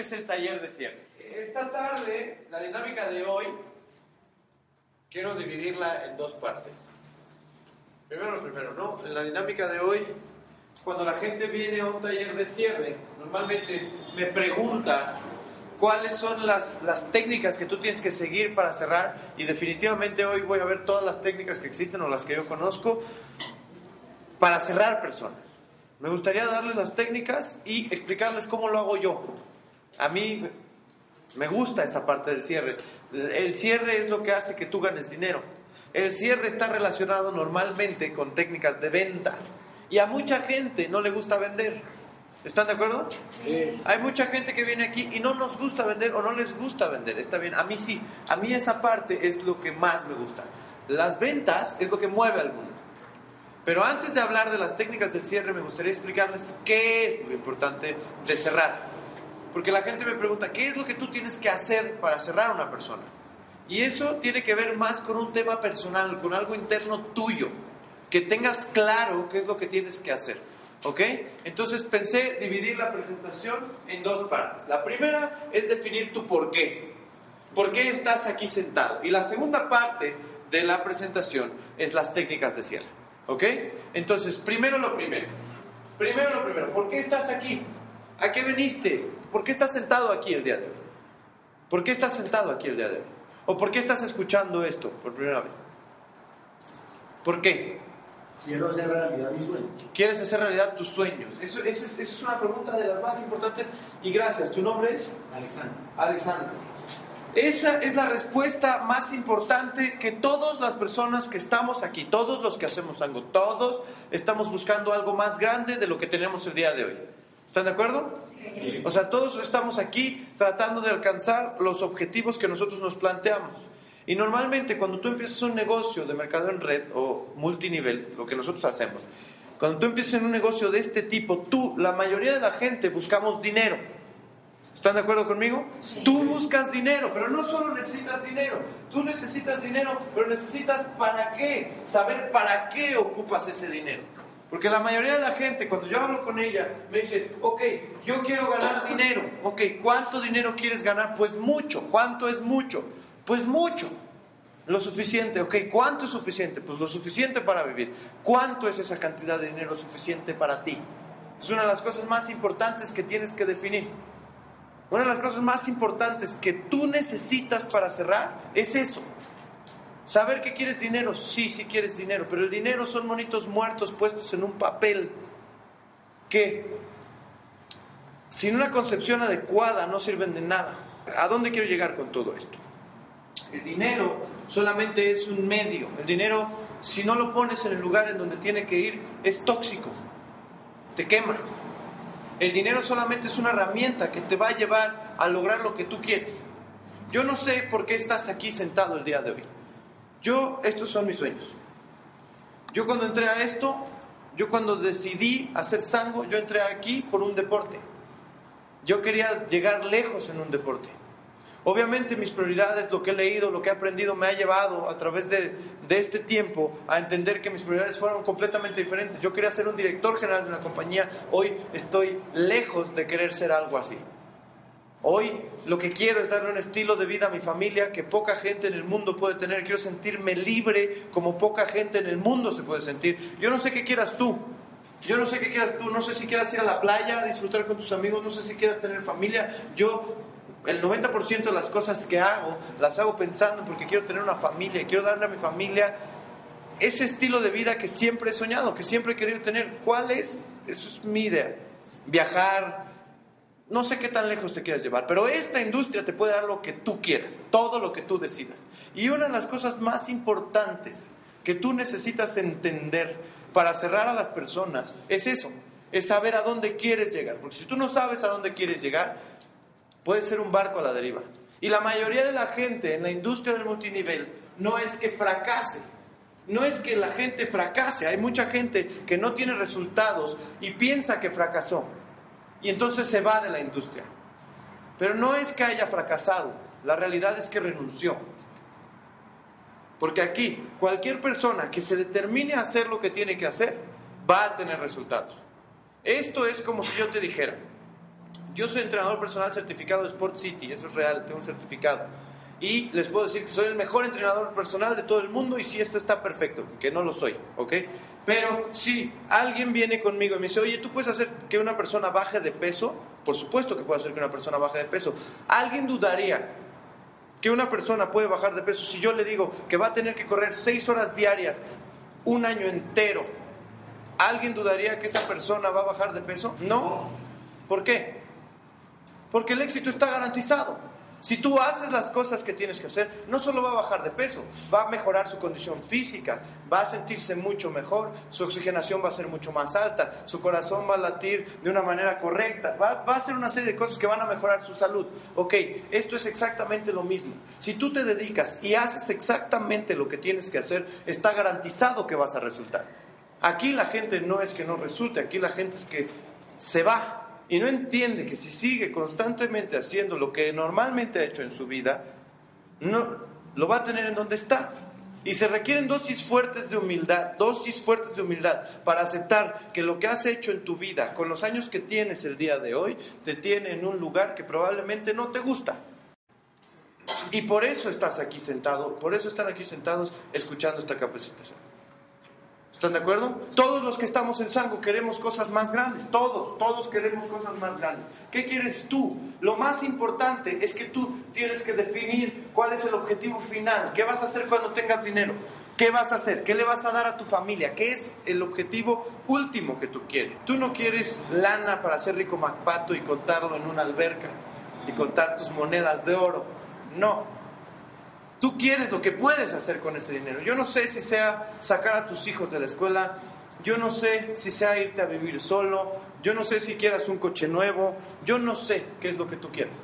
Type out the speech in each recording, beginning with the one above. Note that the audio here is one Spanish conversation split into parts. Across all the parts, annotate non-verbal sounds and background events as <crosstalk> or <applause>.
Este es el taller de cierre. Esta tarde, la dinámica de hoy, quiero dividirla en dos partes. Primero primero, ¿no? En la dinámica de hoy, cuando la gente viene a un taller de cierre, normalmente me pregunta cuáles son las, las técnicas que tú tienes que seguir para cerrar y definitivamente hoy voy a ver todas las técnicas que existen o las que yo conozco para cerrar personas. Me gustaría darles las técnicas y explicarles cómo lo hago yo. A mí me gusta esa parte del cierre. El cierre es lo que hace que tú ganes dinero. El cierre está relacionado normalmente con técnicas de venta. Y a mucha gente no le gusta vender. ¿Están de acuerdo? Hay mucha gente que viene aquí y no nos gusta vender o no les gusta vender. Está bien, a mí sí. A mí esa parte es lo que más me gusta. Las ventas es lo que mueve al mundo. Pero antes de hablar de las técnicas del cierre, me gustaría explicarles qué es lo importante de cerrar. Porque la gente me pregunta, ¿qué es lo que tú tienes que hacer para cerrar a una persona? Y eso tiene que ver más con un tema personal, con algo interno tuyo. Que tengas claro qué es lo que tienes que hacer. ¿Ok? Entonces pensé dividir la presentación en dos partes. La primera es definir tu por qué. ¿Por qué estás aquí sentado? Y la segunda parte de la presentación es las técnicas de cierre. ¿Ok? Entonces, primero lo primero. Primero lo primero. ¿Por qué estás aquí? ¿A qué viniste? ¿Por qué estás sentado aquí el día de hoy? ¿Por qué estás sentado aquí el día de hoy? ¿O por qué estás escuchando esto por primera vez? ¿Por qué? Quiero hacer realidad mis sueños. ¿Quieres hacer realidad tus sueños? Eso, esa es, esa es una pregunta de las más importantes. Y gracias. ¿Tu nombre es? Alexander. Alexander. Esa es la respuesta más importante que todas las personas que estamos aquí, todos los que hacemos algo, todos estamos buscando algo más grande de lo que tenemos el día de hoy. ¿Están de acuerdo? O sea, todos estamos aquí tratando de alcanzar los objetivos que nosotros nos planteamos. Y normalmente cuando tú empiezas un negocio de mercado en red o multinivel, lo que nosotros hacemos, cuando tú empiezas en un negocio de este tipo, tú, la mayoría de la gente buscamos dinero. ¿Están de acuerdo conmigo? Tú buscas dinero, pero no solo necesitas dinero. Tú necesitas dinero, pero necesitas para qué. Saber para qué ocupas ese dinero. Porque la mayoría de la gente, cuando yo hablo con ella, me dice, ok, yo quiero ganar dinero. Ok, ¿cuánto dinero quieres ganar? Pues mucho. ¿Cuánto es mucho? Pues mucho. Lo suficiente, ok, ¿cuánto es suficiente? Pues lo suficiente para vivir. ¿Cuánto es esa cantidad de dinero suficiente para ti? Es una de las cosas más importantes que tienes que definir. Una de las cosas más importantes que tú necesitas para cerrar es eso. Saber que quieres dinero, sí, sí quieres dinero, pero el dinero son monitos muertos puestos en un papel que sin una concepción adecuada no sirven de nada. ¿A dónde quiero llegar con todo esto? El dinero solamente es un medio. El dinero, si no lo pones en el lugar en donde tiene que ir, es tóxico. Te quema. El dinero solamente es una herramienta que te va a llevar a lograr lo que tú quieres. Yo no sé por qué estás aquí sentado el día de hoy. Yo, estos son mis sueños. Yo cuando entré a esto, yo cuando decidí hacer sango, yo entré aquí por un deporte. Yo quería llegar lejos en un deporte. Obviamente mis prioridades, lo que he leído, lo que he aprendido, me ha llevado a través de, de, este tiempo a entender que mis prioridades fueron completamente diferentes. Yo quería ser un director general de una compañía, hoy estoy lejos de querer ser algo así. Hoy lo que quiero es darle un estilo de vida a mi familia que poca gente en el mundo puede tener. Quiero sentirme libre como poca gente en el mundo se puede sentir. Yo no sé qué quieras tú. Yo no sé qué quieras tú. No sé si quieras ir a la playa, disfrutar con tus amigos. No sé si quieras tener familia. Yo el 90% de las cosas que hago las hago pensando porque quiero tener una familia, quiero darle a mi familia ese estilo de vida que siempre he soñado, que siempre he querido tener. ¿Cuál es? Eso es mi idea. Viajar, no sé qué tan lejos te quieras llevar, pero esta industria te puede dar lo que tú quieras, todo lo que tú decidas. Y una de las cosas más importantes que tú necesitas entender para cerrar a las personas es eso, es saber a dónde quieres llegar. Porque si tú no sabes a dónde quieres llegar, puede ser un barco a la deriva. Y la mayoría de la gente en la industria del multinivel no es que fracase, no es que la gente fracase, hay mucha gente que no tiene resultados y piensa que fracasó y entonces se va de la industria. Pero no es que haya fracasado, la realidad es que renunció. Porque aquí cualquier persona que se determine a hacer lo que tiene que hacer va a tener resultados. Esto es como si yo te dijera, yo soy entrenador personal certificado de Sport City, eso es real, tengo un certificado. Y les puedo decir que soy el mejor entrenador personal de todo el mundo y si esto está perfecto, que no lo soy, ¿ok? Pero si alguien viene conmigo y me dice, oye, ¿tú puedes hacer que una persona baje de peso? Por supuesto que puedo hacer que una persona baje de peso. ¿Alguien dudaría que una persona puede bajar de peso si yo le digo que va a tener que correr seis horas diarias un año entero? ¿Alguien dudaría que esa persona va a bajar de peso? No. ¿Por qué? Porque el éxito está garantizado. Si tú haces las cosas que tienes que hacer, no solo va a bajar de peso, va a mejorar su condición física, va a sentirse mucho mejor, su oxigenación va a ser mucho más alta, su corazón va a latir de una manera correcta, va, a hacer una serie de cosas que van a mejorar su salud. Ok, esto es exactamente lo mismo. Si tú te dedicas y haces exactamente lo que tienes que hacer, está garantizado que vas a resultar. Aquí la gente no es que no resulte, aquí la gente es que se va y no entiende que si sigue constantemente haciendo lo que normalmente ha hecho en su vida, no lo va a tener en donde está. Y se requieren dosis fuertes de humildad, dosis fuertes de humildad para aceptar que lo que has hecho en tu vida, con los años que tienes el día de hoy, te tiene en un lugar que probablemente no te gusta. Y por eso estás aquí sentado, por eso están aquí sentados escuchando esta capacitación. ¿Están de acuerdo? Todos los que estamos en Sango queremos cosas más grandes, todos, todos queremos cosas más grandes. ¿Qué quieres tú? Lo más importante es que tú tienes que definir cuál es el objetivo final, qué vas a hacer cuando tengas dinero, qué vas a hacer, qué le vas a dar a tu familia, qué es el objetivo último que tú quieres. Tú no quieres lana para ser rico MacPato y contarlo en una alberca y contar tus monedas de oro. No, Tú quieres lo que puedes hacer con ese dinero. Yo no sé si sea sacar a tus hijos de la escuela, yo no sé si sea irte a vivir solo, yo no sé si quieras un coche nuevo, yo no sé qué es lo que tú quieres.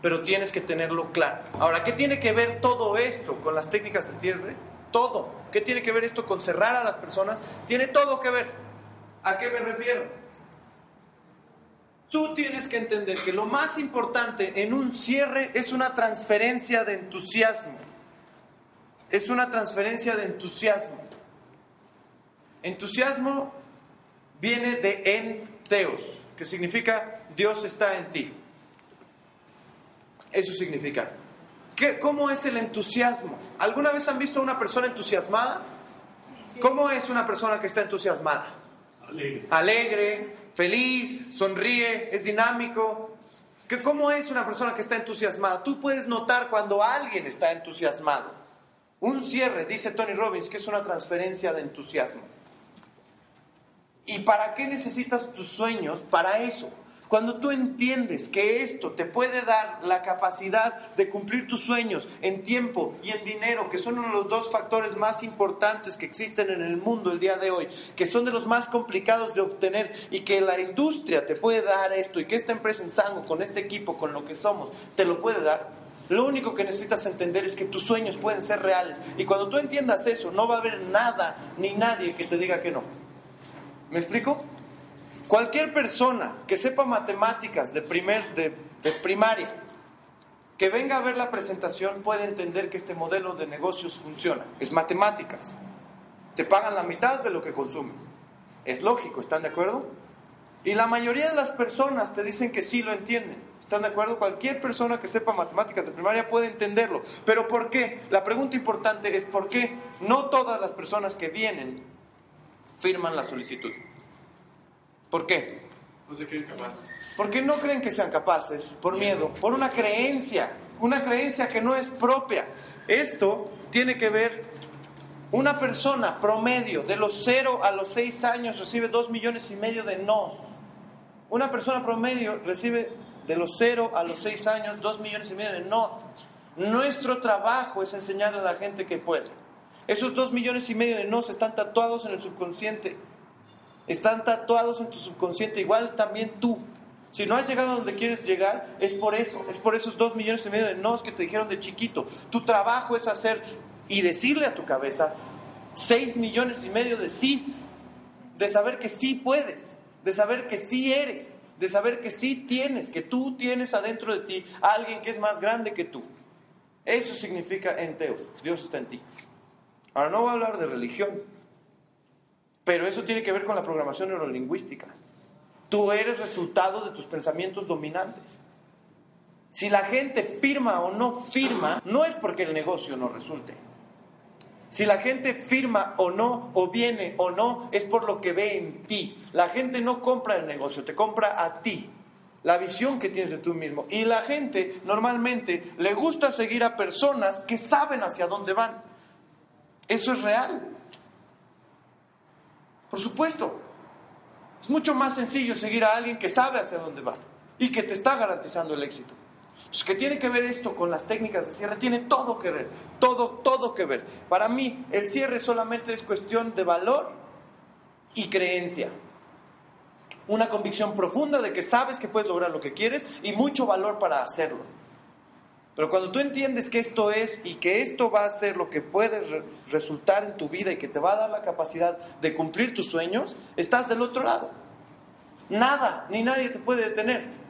Pero tienes que tenerlo claro. Ahora, ¿qué tiene que ver todo esto con las técnicas de cierre? Todo. ¿Qué tiene que ver esto con cerrar a las personas? Tiene todo que ver. ¿A qué me refiero? Tú tienes que entender que lo más importante en un cierre es una transferencia de entusiasmo. Es una transferencia de entusiasmo. Entusiasmo viene de enteos, que significa Dios está en ti. Eso significa. ¿Qué, ¿Cómo es el entusiasmo? ¿Alguna vez han visto a una persona entusiasmada? ¿Cómo es una persona que está entusiasmada? Alegre. Alegre, feliz, sonríe, es dinámico. ¿Qué, ¿Cómo es una persona que está entusiasmada? Tú puedes notar cuando alguien está entusiasmado. Un cierre, dice Tony Robbins, que es una transferencia de entusiasmo. ¿Y para qué necesitas tus sueños? Para eso, cuando tú entiendes que esto te puede dar la capacidad de cumplir tus sueños en tiempo y en dinero, que son uno de los dos factores más importantes que existen en el mundo el día de hoy, que son de los más complicados de obtener y que la industria te puede dar esto y que esta empresa en Sango, con este equipo, con lo que somos, te lo puede dar, lo único que necesitas entender es que tus sueños pueden ser reales. Y cuando tú entiendas eso, no va a haber nada ni nadie que te diga que no. ¿Me explico? Cualquier persona que sepa matemáticas de, primer, de, primaria, que venga a ver la presentación, puede entender que este modelo de negocios funciona. Es matemáticas. Te pagan la mitad de lo que consumes. Es lógico, ¿están de acuerdo? Y la mayoría de las personas te dicen que sí lo entienden. ¿Están de acuerdo? Cualquier persona que sepa matemáticas de primaria puede entenderlo. Pero ¿por qué? La pregunta importante es ¿por qué no todas las personas que vienen firman la solicitud? ¿Por qué? No se creen capaces. Porque no creen que sean capaces, por miedo, por una creencia, una creencia que no es propia. Esto tiene que ver, una persona promedio de los 0 a los 6 años recibe 2 millones y medio de no. Una persona promedio recibe de los 0 a los 6 años 2 millones y medio de no. Nuestro trabajo es enseñarle a la gente que puede. Esos 2 millones y medio de no están tatuados en el subconsciente están tatuados en tu subconsciente, igual también tú. Si no has llegado a donde quieres llegar, es por eso, es por esos dos millones y medio de nos que te dijeron de chiquito. Tu trabajo es hacer y decirle a tu cabeza seis millones y medio de sí, de saber que sí puedes, de saber que sí eres, de saber que sí tienes, que tú tienes adentro de ti a alguien que es más grande que tú. Eso significa enteos, Dios está en ti. Ahora no voy a hablar de religión, pero eso tiene que ver con la programación neurolingüística. Tú eres resultado de tus pensamientos dominantes. Si la gente firma o no firma, no es porque el negocio no resulte. Si la gente firma o no, o viene o no, es por lo que ve en ti. La gente no compra el negocio, te compra a ti. La visión que tienes de tú mismo. Y la gente normalmente le gusta seguir a personas que saben hacia dónde van. Eso es real. Por supuesto. Es mucho más sencillo seguir a alguien que sabe hacia dónde va y que te está garantizando el éxito. Entonces, ¿qué tiene que ver esto con las técnicas de cierre? Tiene todo que ver, todo, todo que ver. Para mí, el cierre solamente es cuestión de valor y creencia. Una convicción profunda de que sabes que puedes lograr lo que quieres y mucho valor para hacerlo. Pero cuando tú entiendes que esto es y que esto va a ser lo que puede resultar en tu vida y que te va a dar la capacidad de cumplir tus sueños, estás del otro lado. Nada ni nadie te puede detener.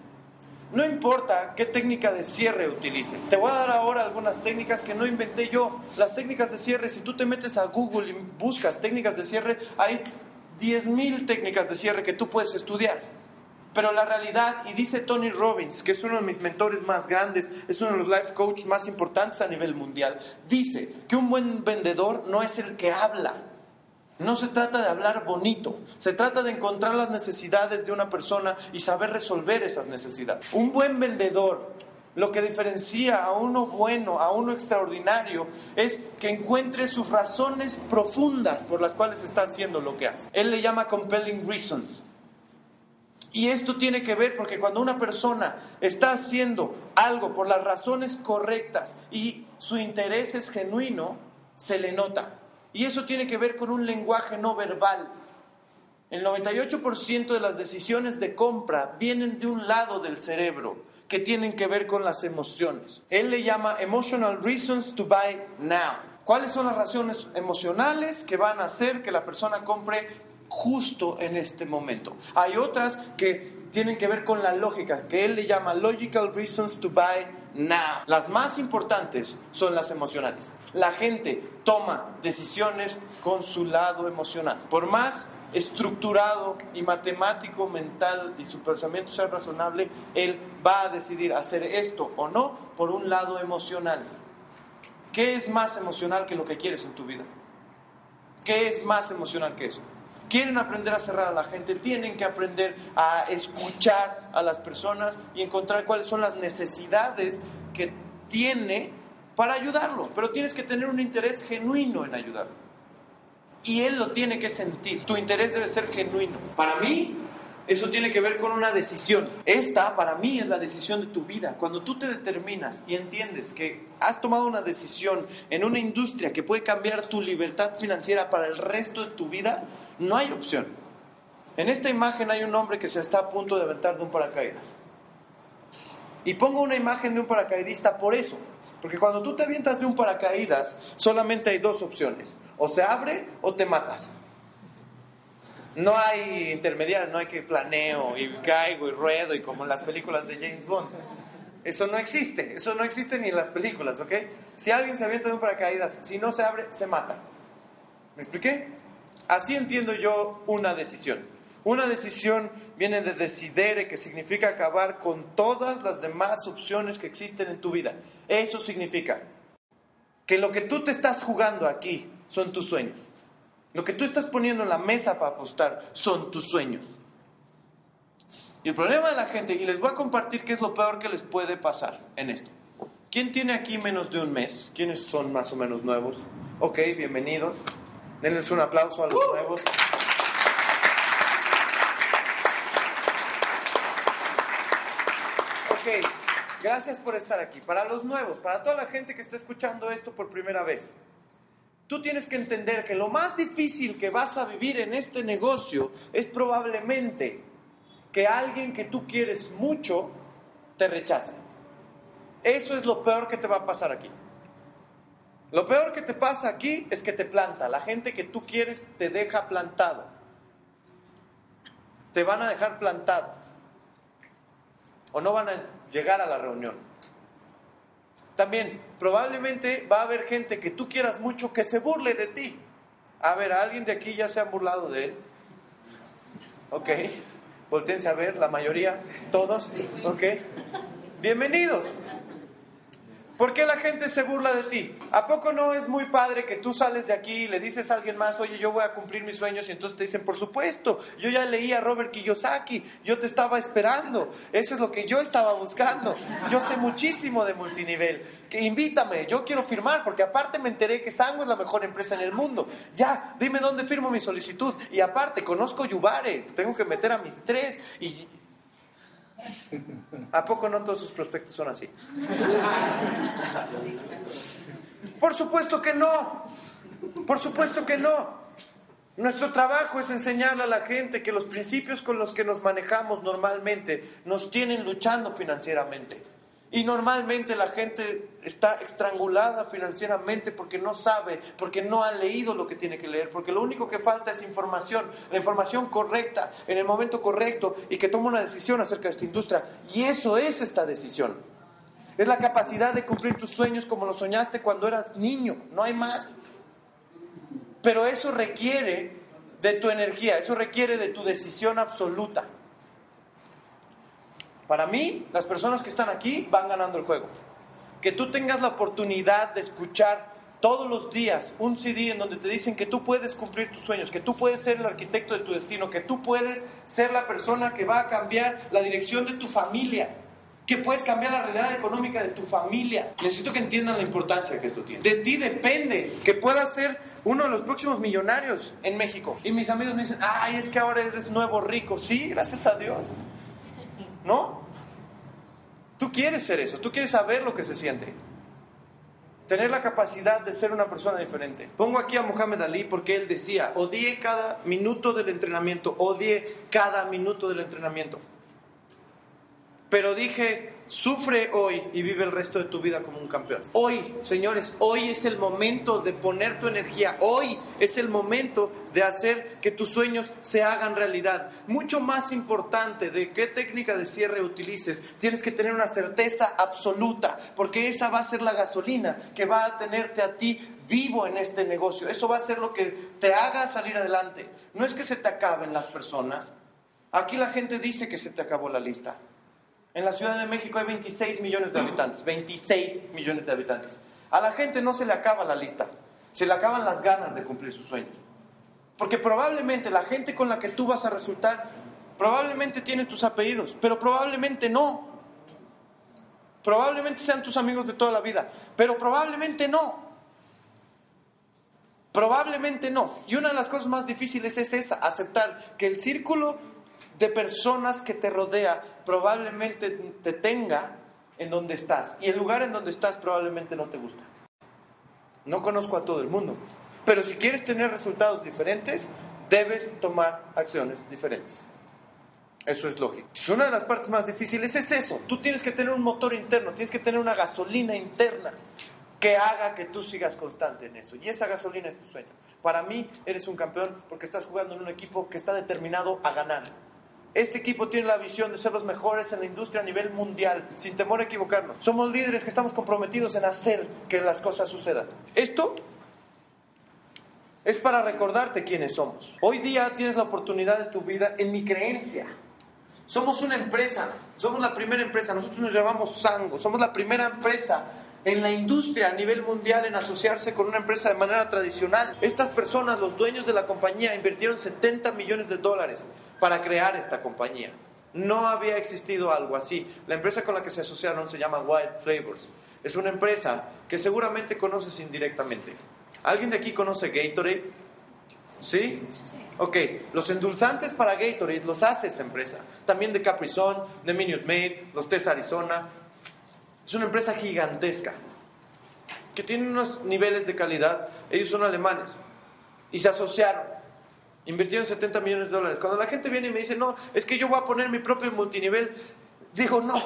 No importa qué técnica de cierre utilices. Te voy a dar ahora algunas técnicas que no inventé yo. Las técnicas de cierre, si tú te metes a Google y buscas técnicas de cierre, hay 10.000 técnicas de cierre que tú puedes estudiar. Pero la realidad, y dice Tony Robbins, que es uno de mis mentores más grandes, es uno de los life coaches más importantes a nivel mundial, dice que un buen vendedor no es el que habla. No se trata de hablar bonito, se trata de encontrar las necesidades de una persona y saber resolver esas necesidades. Un buen vendedor, lo que diferencia a uno bueno, a uno extraordinario, es que encuentre sus razones profundas por las cuales está haciendo lo que hace. Él le llama compelling reasons. Y esto tiene que ver porque cuando una persona está haciendo algo por las razones correctas y su interés es genuino, se le nota. Y eso tiene que ver con un lenguaje no verbal. El 98% de las decisiones de compra vienen de un lado del cerebro que tienen que ver con las emociones. Él le llama emotional reasons to buy now. ¿Cuáles son las razones emocionales que van a hacer que la persona compre justo en este momento. Hay otras que tienen que ver con la lógica, que él le llama logical reasons to buy now. Las más importantes son las emocionales. La gente toma decisiones con su lado emocional. Por más estructurado y matemático, mental y su pensamiento sea razonable, él va a decidir hacer esto o no por un lado emocional. ¿Qué es más emocional que lo que quieres en tu vida? ¿Qué es más emocional que eso? Quieren aprender a cerrar a la gente, tienen que aprender a escuchar a las personas y encontrar cuáles son las necesidades que tiene para ayudarlo. Pero tienes que tener un interés genuino en ayudarlo. Y él lo tiene que sentir. Tu interés debe ser genuino. Para mí, eso tiene que ver con una decisión. Esta, para mí, es la decisión de tu vida. Cuando tú te determinas y entiendes que has tomado una decisión en una industria que puede cambiar tu libertad financiera para el resto de tu vida, no hay opción. En esta imagen hay un hombre que se está a punto de aventar de un paracaídas. Y pongo una imagen de un paracaidista por eso. Porque cuando tú te avientas de un paracaídas, solamente hay dos opciones. O se abre o te matas. No hay intermediario, no hay que planeo y caigo y ruedo y como en las películas de James Bond. Eso no existe, eso no existe ni en las películas, ¿ok? Si alguien se avienta de un paracaídas, si no se abre, se mata. ¿Me expliqué? Así entiendo yo una decisión. Una decisión viene de decidere, que significa acabar con todas las demás opciones que existen en tu vida. Eso significa que lo que tú te estás jugando aquí son tus sueños. Lo que tú estás poniendo en la mesa para apostar son tus sueños. Y el problema de la gente, y les voy a compartir qué es lo peor que les puede pasar en esto. ¿Quién tiene aquí menos de un mes? ¿Quiénes son más o menos nuevos? Ok, bienvenidos. Denles un aplauso a los nuevos. Ok, gracias por estar aquí. Para los nuevos, para toda la gente que está escuchando esto por primera vez, tú tienes que entender que lo más difícil que vas a vivir en este negocio es probablemente que alguien que tú quieres mucho te rechace. Eso es lo peor que te va a pasar aquí. Lo peor que te pasa aquí es que te planta. La gente que tú quieres te deja plantado. Te van a dejar plantado. O no van a llegar a la reunión. También, probablemente va a haber gente que tú quieras mucho que se burle de ti. A ver, ¿alguien de aquí ya se ha burlado de él? Ok. Voltense a ver, la mayoría, todos. Ok. Bienvenidos. ¿Por qué la gente se burla de ti? ¿A poco no es muy padre que tú sales de aquí y le dices a alguien más, oye, yo voy a cumplir mis sueños y entonces te dicen, por supuesto, yo ya leí a Robert Kiyosaki, yo te estaba esperando, eso es lo que yo estaba buscando, yo sé muchísimo de multinivel, que invítame, yo quiero firmar porque aparte me enteré que Sango es la mejor empresa en el mundo, ya, dime dónde firmo mi solicitud y aparte conozco Yubare, tengo que meter a mis tres y <laughs> ¿A poco no todos sus prospectos son así? Por supuesto que no. Por supuesto que no. Nuestro trabajo es enseñarle a la gente que los principios con los que nos manejamos normalmente nos tienen luchando financieramente. Y normalmente la gente está estrangulada financieramente porque no sabe, porque no ha leído lo que tiene que leer, porque lo único que falta es información, la información correcta, en el momento correcto y que toma una decisión acerca de esta industria. Y eso es esta decisión. Es la capacidad de cumplir tus sueños como lo soñaste cuando eras niño, no hay más. Pero eso requiere de tu energía, eso requiere de tu decisión absoluta. Para mí, las personas que están aquí van ganando el juego. Que tú tengas la oportunidad de escuchar todos los días un CD en donde te dicen que tú puedes cumplir tus sueños, que tú puedes ser el arquitecto de tu destino, que tú puedes ser la persona que va a cambiar la dirección de tu familia, que puedes cambiar la realidad económica de tu familia. Necesito que entiendan la importancia que esto tiene. De ti depende que puedas ser uno de los próximos millonarios en México. Y mis amigos me dicen, ay, es que ahora eres nuevo rico. Sí, gracias a Dios. ¿No? Tú quieres ser eso, tú quieres saber lo que se siente. Tener la capacidad de ser una persona diferente. Pongo aquí a Muhammad Ali porque él decía, odie cada minuto del entrenamiento, odie cada minuto del entrenamiento. Pero dije, sufre hoy y vive el resto de tu vida como un campeón. Hoy, señores, hoy es el momento de poner tu energía. Hoy es el momento de hacer que tus sueños se hagan realidad. Mucho más importante de qué técnica de cierre utilices, tienes que tener una certeza absoluta, porque esa va a ser la gasolina que va a tenerte a ti vivo en este negocio. Eso va a ser lo que te haga salir adelante. No es que se te acaben las personas. Aquí la gente dice que se te acabó la lista. En la Ciudad de México hay 26 millones de habitantes, 26 millones de habitantes. A la gente no se le acaba la lista, se le acaban las ganas de cumplir sus sueños. Porque probablemente la gente con la que tú vas a resultar, probablemente tiene tus apellidos, pero probablemente no. Probablemente sean tus amigos de toda la vida, pero probablemente no. Probablemente no. Y una de las cosas más difíciles es esa, aceptar que el círculo de personas que te rodea probablemente te tenga en donde estás. Y el lugar en donde estás probablemente no te gusta. No conozco a todo el mundo. Pero si quieres tener resultados diferentes, debes tomar acciones diferentes. Eso es lógico. Una de las partes más difíciles es eso. Tú tienes que tener un motor interno, tienes que tener una gasolina interna que haga que tú sigas constante en eso. Y esa gasolina es tu sueño. Para mí eres un campeón porque estás jugando en un equipo que está determinado a ganar. Este equipo tiene la visión de ser los mejores en la industria a nivel mundial, sin temor a equivocarnos. Somos líderes que estamos comprometidos en hacer que las cosas sucedan. Esto es para recordarte quiénes somos. Hoy día tienes la oportunidad de tu vida en mi creencia. Somos una empresa, somos la primera empresa, nosotros nos llamamos Sango, somos la primera empresa en la industria a nivel mundial en asociarse con una empresa de manera tradicional. Estas personas, los dueños de la compañía, invirtieron 70 millones de dólares para crear esta compañía. No había existido algo así. La empresa con la que se asociaron se llama Wild Flavors. Es una empresa que seguramente conoces indirectamente. ¿Alguien de aquí conoce Gatorade? ¿Sí? Ok, los endulzantes para Gatorade los hace esa empresa. También de Capri Sun, de Minute Maid, los Test Arizona. Es una empresa gigantesca que tiene unos niveles de calidad. Ellos son alemanes y se asociaron Invirtieron 70 millones de dólares. Cuando la gente viene y me dice, no, es que yo voy a poner mi propio multinivel, digo, no,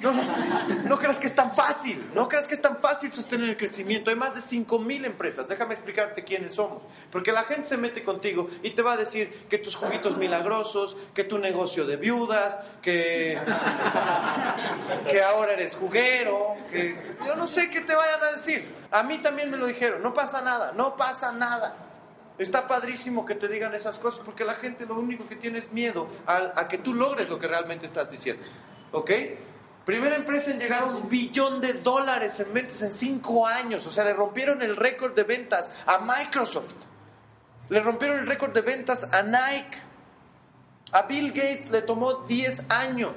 no, no, no creas que es tan fácil, no creas que es tan fácil sostener el crecimiento. Hay más de 5 mil empresas, déjame explicarte quiénes somos. Porque la gente se mete contigo y te va a decir que tus juguitos milagrosos, que tu negocio de viudas, que, que ahora eres juguero, que yo no sé qué te vayan a decir. A mí también me lo dijeron, no pasa nada, no pasa nada. Está padrísimo que te digan esas cosas porque la gente lo único que tiene es miedo a, a que tú logres lo que realmente estás diciendo. ¿Ok? Primera empresa en llegar a un billón de dólares en ventas en cinco años. O sea, le rompieron el récord de ventas a Microsoft. Le rompieron el récord de ventas a Nike. A Bill Gates le tomó 10 años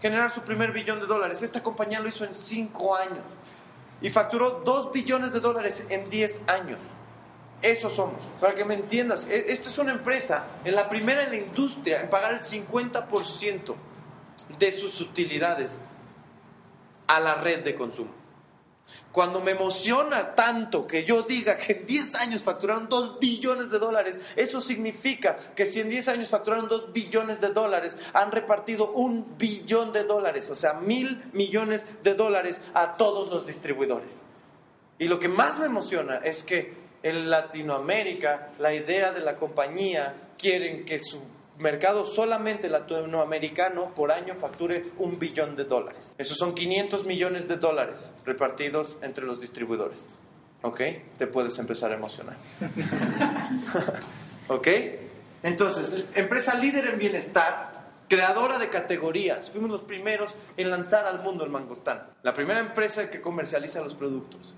generar su primer billón de dólares. Esta compañía lo hizo en cinco años. Y facturó 2 billones de dólares en 10 años. Eso somos. Para que me entiendas, e, esta es una empresa, en la primera en la industria, en pagar el 50% de sus utilidades a la red de consumo. Cuando me emociona tanto que yo diga que en 10 años facturaron 2 billones de dólares, eso significa que si en 10 años facturaron 2 billones de dólares, han repartido un billón de dólares, o sea, mil millones de dólares a todos los distribuidores. Y lo que más me emociona es que en Latinoamérica, la idea de la compañía quieren que su mercado solamente latinoamericano por año facture un billón de dólares. Esos son 500 millones de dólares repartidos entre los distribuidores. ¿Ok? Te puedes empezar a emocionar. <laughs> ¿Ok? Entonces, empresa líder en bienestar, creadora de categorías. Fuimos los primeros en lanzar al mundo el mangostán. La primera empresa que comercializa los productos.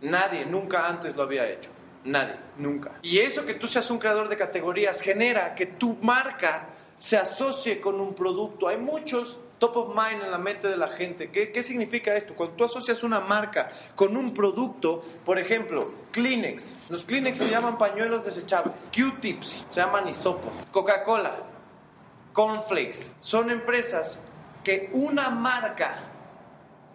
Nadie nunca antes lo había hecho. Nadie, nunca. Y eso que tú seas un creador de categorías genera que tu marca se asocie con un producto. Hay muchos top of mind en la mente de la gente. ¿Qué, ¿Qué, significa esto? Cuando tú asocias una marca con un producto, por ejemplo, Kleenex. Los Kleenex se llaman pañuelos desechables. Q-tips se llaman hisopos. Coca-Cola, Cornflakes. Son empresas que una marca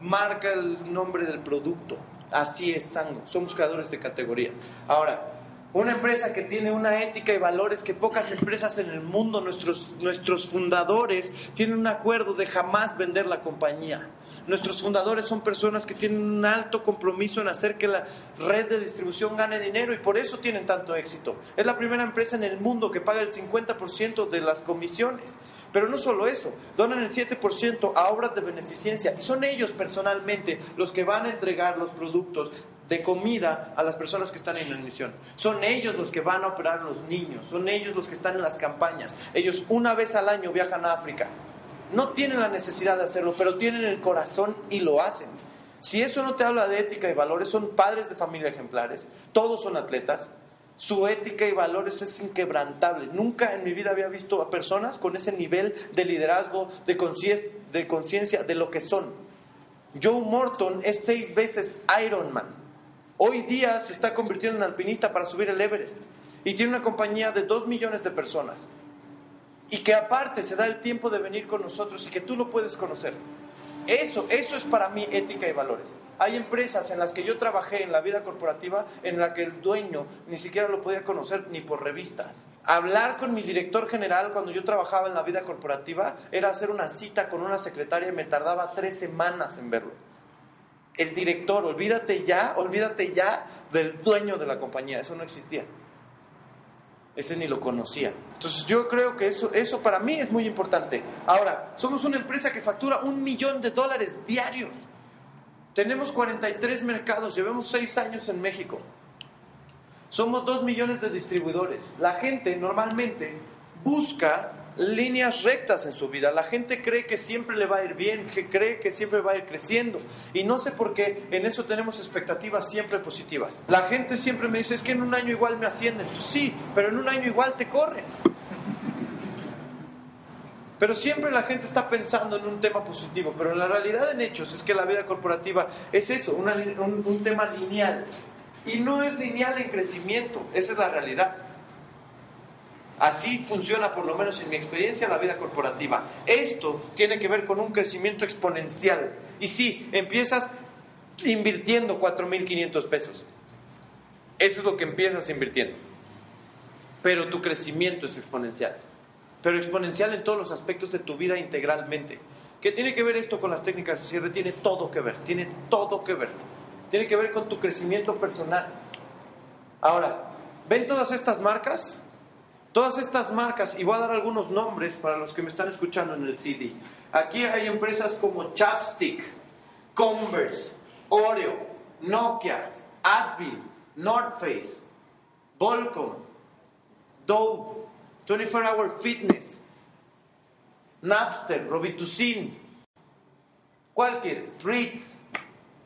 marca el nombre del producto. Así es Sango, somos creadores de categoría. Ahora, una empresa que tiene una ética y valores que pocas empresas en el mundo, nuestros, nuestros fundadores, tienen un acuerdo de jamás vender la compañía. Nuestros fundadores son personas que tienen un alto compromiso en hacer que la red de distribución gane dinero y por eso tienen tanto éxito. Es la primera empresa en el mundo que paga el 50% de las comisiones. Pero no solo eso, donan el 7% a obras de beneficencia y son ellos personalmente los que van a entregar los productos de comida a las personas que están en la misión. Son ellos los que van a operar a los niños, son ellos los que están en las campañas. Ellos una vez al año viajan a África. No tienen la necesidad de hacerlo, pero tienen el corazón y lo hacen. Si eso no te habla de ética y valores, son padres de familia ejemplares, todos son atletas, su ética y valores es inquebrantable. Nunca en mi vida había visto a personas con ese nivel de liderazgo, de conciencia, de, de lo que son. Joe Morton es seis veces Ironman. Hoy día se está convirtiendo en alpinista para subir el Everest y tiene una compañía de dos millones de personas y que aparte se da el tiempo de venir con nosotros y que tú lo puedes conocer. Eso, eso es para mí ética y valores. Hay empresas en las que yo trabajé en la vida corporativa en la que el dueño ni siquiera lo podía conocer ni por revistas. Hablar con mi director general cuando yo trabajaba en la vida corporativa era hacer una cita con una secretaria y me tardaba tres semanas en verlo el director, olvídate ya, olvídate ya del dueño de la compañía, eso no existía. Ese ni lo conocía. Entonces yo creo que eso, eso para mí es muy importante. Ahora, somos una empresa que factura un millón de dólares diarios. Tenemos 43 mercados, llevamos 6 años en México. Somos 2 millones de distribuidores. La gente normalmente busca líneas rectas en su vida. La gente cree que siempre le va a ir bien, que cree que siempre va a ir creciendo. Y no sé por qué en eso tenemos expectativas siempre positivas. La gente siempre me dice, es que en un año igual me ascienden. Sí, pero en un año igual te corren. Pero siempre la gente está pensando en un tema positivo, pero la realidad en hechos es que la vida corporativa es eso, un, un tema lineal. Y no es lineal en crecimiento, esa es la realidad. Así funciona, por lo menos en mi experiencia, la vida corporativa. Esto tiene que ver con un crecimiento exponencial. Y sí, empiezas invirtiendo 4.500 pesos. Eso es lo que empiezas invirtiendo. pero tu crecimiento es exponencial. Pero exponencial en todos los aspectos de tu vida integralmente. ¿Qué tiene que ver esto con las técnicas de cierre? Tiene todo que ver, tiene todo que ver. Tiene que ver con tu crecimiento personal. Ahora, ¿ven todas estas marcas? Todas estas marcas, y voy a dar algunos nombres para los que me están escuchando en el CD. Aquí hay empresas como Chapstick, Converse, Oreo, Nokia, Advil, North Face, Volcom, Dove, 24 Hour Fitness, Napster, Robitussin, ¿cuál quieres? Ritz,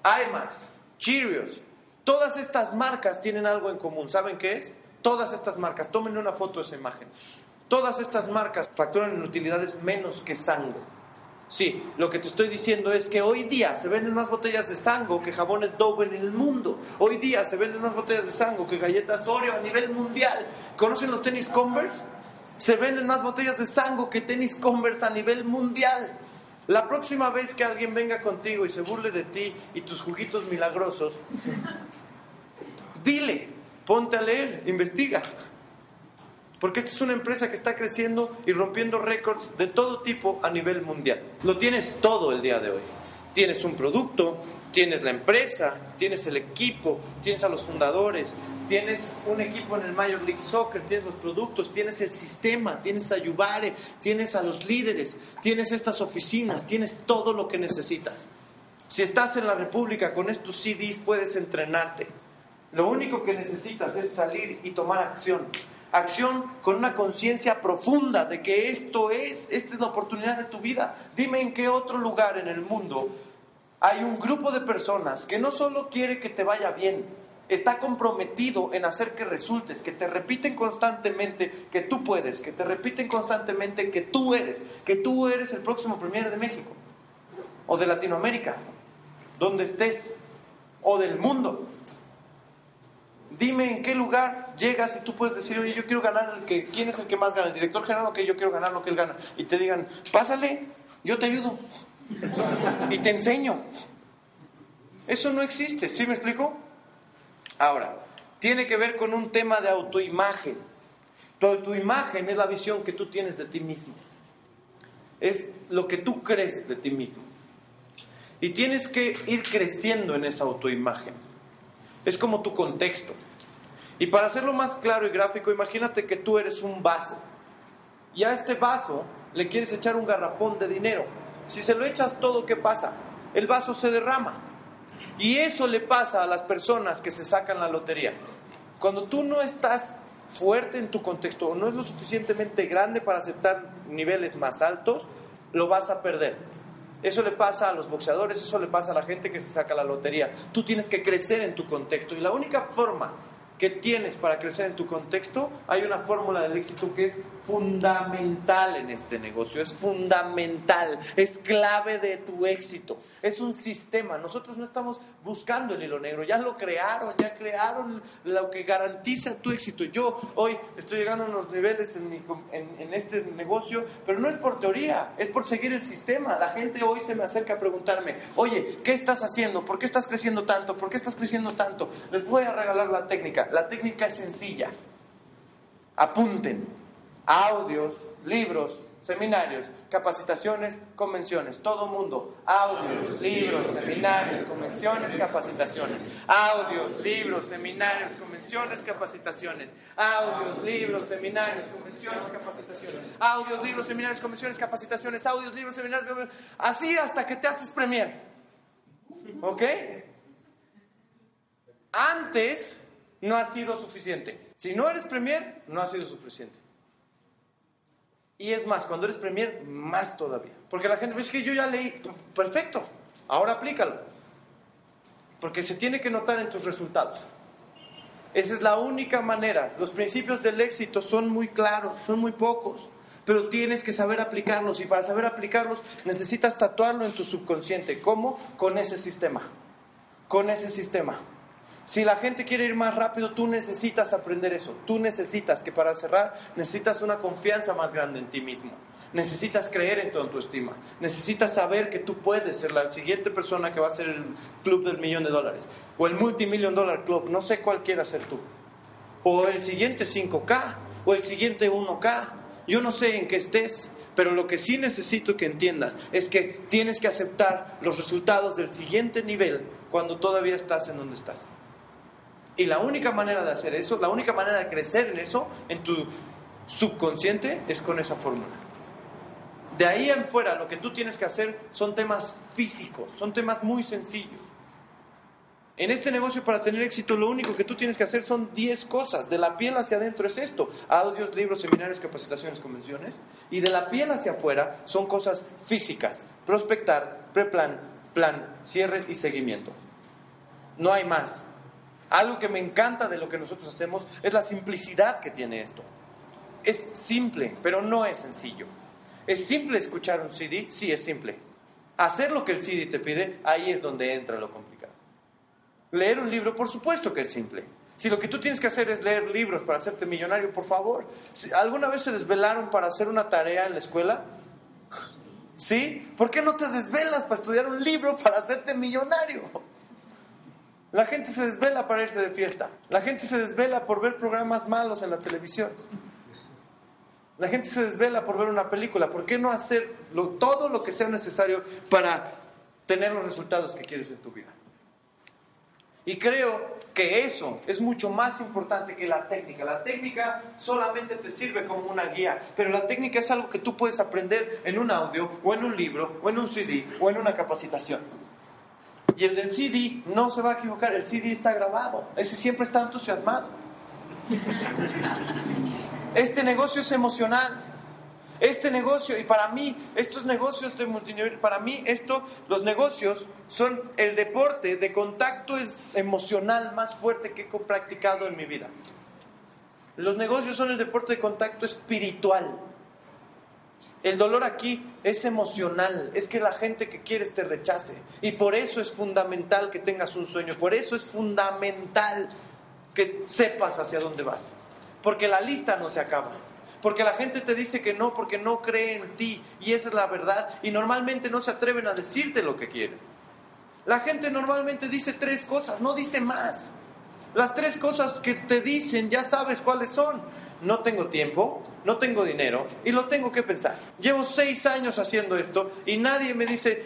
IMAX, Cheerios. Todas estas marcas tienen algo en común. ¿Saben qué es? Todas estas marcas, tomen una foto de esa imagen. Todas estas marcas facturan en utilidades menos que Sango. Sí, lo que te estoy diciendo es que hoy día se venden más botellas de Sango que jabones Dove en el mundo. Hoy día se venden más botellas de Sango que galletas Oreo a nivel mundial. ¿Conocen los tenis Converse? Se venden más botellas de Sango que tenis Converse a nivel mundial. La próxima vez que alguien venga contigo y se burle de ti y tus juguitos milagrosos, dile, ponte a leer, investiga. Porque esta es una empresa que está creciendo y rompiendo récords de todo tipo a nivel mundial. Lo tienes todo el día de hoy. Tienes un producto, tienes la empresa, tienes el equipo, tienes a los fundadores, tienes un equipo en el Major League Soccer, tienes los productos, tienes el sistema, tienes a Yubare, tienes a los líderes, tienes estas oficinas, tienes todo lo que necesitas. Si estás en la República con estos CDs puedes entrenarte. Lo único que necesitas es salir y tomar acción. Acción con una conciencia profunda de que esto es, esta es la oportunidad de tu vida. Dime en qué otro lugar en el mundo hay un grupo de personas que no solo quiere que te vaya bien, está comprometido en hacer que resultes, que te repiten constantemente que tú puedes, que te repiten constantemente que tú eres, que tú eres el próximo Premier de México, o de Latinoamérica, donde estés, o del mundo. Dime en qué lugar llegas y tú puedes decir, oye, yo quiero ganar el que, ¿quién es el que más gana? El director general, o que yo quiero ganar lo que él gana. Y te digan, pásale, yo te ayudo. Y te enseño. Eso no existe, ¿sí me explico? Ahora, tiene que ver con un tema de autoimagen. Tu autoimagen es la visión que tú tienes de ti mismo. Es lo que tú crees de ti mismo. Y tienes que ir creciendo en esa autoimagen. Es como tu contexto. Y para hacerlo más claro y gráfico, imagínate que tú eres un vaso. Y a este vaso le quieres echar un garrafón de dinero. Si se lo echas todo, ¿qué pasa? El vaso se derrama. Y eso le pasa a las personas que se sacan la lotería. Cuando tú no estás fuerte en tu contexto o no es lo suficientemente grande para aceptar niveles más altos, lo vas a perder. Eso le pasa a los boxeadores, eso le pasa a la gente que se saca la lotería. Tú tienes que crecer en tu contexto y la única forma que tienes para crecer en tu contexto, hay una fórmula del éxito que es fundamental en este negocio, es fundamental, es clave de tu éxito, es un sistema. Nosotros no estamos buscando el hilo negro, ya lo crearon, ya crearon lo que garantiza tu éxito. Yo hoy estoy llegando a unos niveles en, en este negocio, pero no es por teoría, es por seguir el sistema. La gente hoy se me acerca a preguntarme, oye, ¿qué estás haciendo? ¿Por qué estás creciendo tanto? ¿Por qué estás creciendo tanto? Les voy a regalar la técnica. La técnica es sencilla. Apunten audios, libros, seminarios, capacitaciones, convenciones. Todo mundo. Audios, libros, seminarios, convenciones, capacitaciones. Audios, libros, seminarios, convenciones, capacitaciones. Audios, libros, seminarios, convenciones, capacitaciones. Audios, libros, seminarios, convenciones, capacitaciones. Audios, libros, seminarios, Así hasta que te haces premier. ¿Ok? Antes no ha sido suficiente. Si no eres premier, no ha sido suficiente. Y es más, cuando eres premier, más todavía. Porque la gente dice que yo ya leí, perfecto, ahora aplícalo. Porque se tiene que notar en tus resultados. Esa es la única manera. Los principios del éxito son muy claros, son muy pocos, pero tienes que saber aplicarlos y para saber aplicarlos necesitas tatuarlo en tu subconsciente. ¿Cómo? Con ese sistema. Con ese sistema. Si la gente quiere ir más rápido, tú necesitas aprender eso. Tú necesitas que para cerrar, necesitas una confianza más grande en ti mismo. Necesitas creer en tu autoestima. Necesitas saber que tú puedes ser la siguiente persona que va a ser el club del millón de dólares. O el multimillion dollar club. No sé cuál quieras ser tú. O el siguiente 5K. o el siguiente 1K. Yo no sé en qué estés, pero lo que sí necesito que entiendas es que tienes que aceptar los resultados del siguiente nivel cuando todavía estás en donde estás. Y la única manera de hacer eso, la única manera de crecer en eso, en tu subconsciente, es con esa fórmula. De ahí en fuera, lo que tú tienes que hacer son temas físicos, son temas muy sencillos. En este negocio, para tener éxito, lo único que tú tienes que hacer son 10 cosas. De la piel hacia adentro es esto: audios, libros, seminarios, capacitaciones, convenciones. Y de la piel hacia afuera son cosas físicas: prospectar, preplan, plan, cierre y seguimiento. No hay más. Algo que me encanta de lo que nosotros hacemos es la simplicidad que tiene esto. Es simple, pero no es sencillo. ¿Es simple escuchar un CD? Sí, es simple. Hacer lo que el CD te pide, ahí es donde entra lo complicado. Leer un libro, por supuesto que es simple. Si lo que tú tienes que hacer es leer libros para hacerte millonario, por favor. ¿Alguna vez se desvelaron para hacer una tarea en la escuela? ¿Sí? ¿Por qué no te desvelas para estudiar un libro para hacerte millonario? La gente se desvela para irse de fiesta. La gente se desvela por ver programas malos en la televisión. La gente se desvela por ver una película. ¿Por qué no hacer todo lo que sea necesario para tener los resultados que quieres en tu vida? Y creo que eso es mucho más importante que la técnica. La técnica solamente te sirve como una guía, pero la técnica es algo que tú puedes aprender en un audio o en un libro o en un CD o en una capacitación. Y el del CD no se va a equivocar, el CD está grabado, ese siempre está entusiasmado. Este negocio es emocional. Este negocio, y para mí, estos negocios de multinivel, para mí, esto, los negocios son el deporte de contacto emocional más fuerte que he practicado en mi vida. Los negocios son el deporte de contacto espiritual. El dolor aquí es emocional, es que la gente que quieres te rechace. Y por eso es fundamental que tengas un sueño, por eso es fundamental que sepas hacia dónde vas. Porque la lista no se acaba. Porque la gente te dice que no, porque no cree en ti. Y esa es la verdad. Y normalmente no se atreven a decirte lo que quieren. La gente normalmente dice tres cosas, no dice más. Las tres cosas que te dicen ya sabes cuáles son no tengo tiempo, no tengo dinero y lo tengo que pensar. Llevo seis años haciendo esto y nadie me dice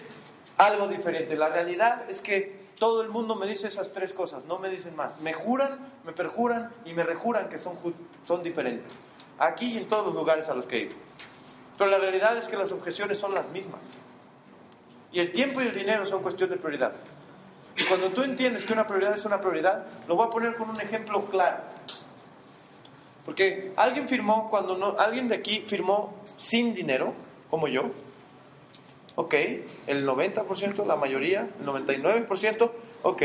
algo diferente. La realidad es que todo el mundo me dice esas tres cosas, no me dicen más. Me juran, me perjuran y me rejuran que son, son diferentes. Aquí y en todos los lugares a los que he ido. Pero la realidad es que las objeciones son las mismas. Y el tiempo y el dinero son cuestión de prioridad. Y cuando tú entiendes que una prioridad es una prioridad, lo voy a poner con un ejemplo claro. Porque alguien firmó, cuando no, alguien de aquí firmó sin dinero, como yo. Ok, el 90%, la mayoría, el 99%, ok.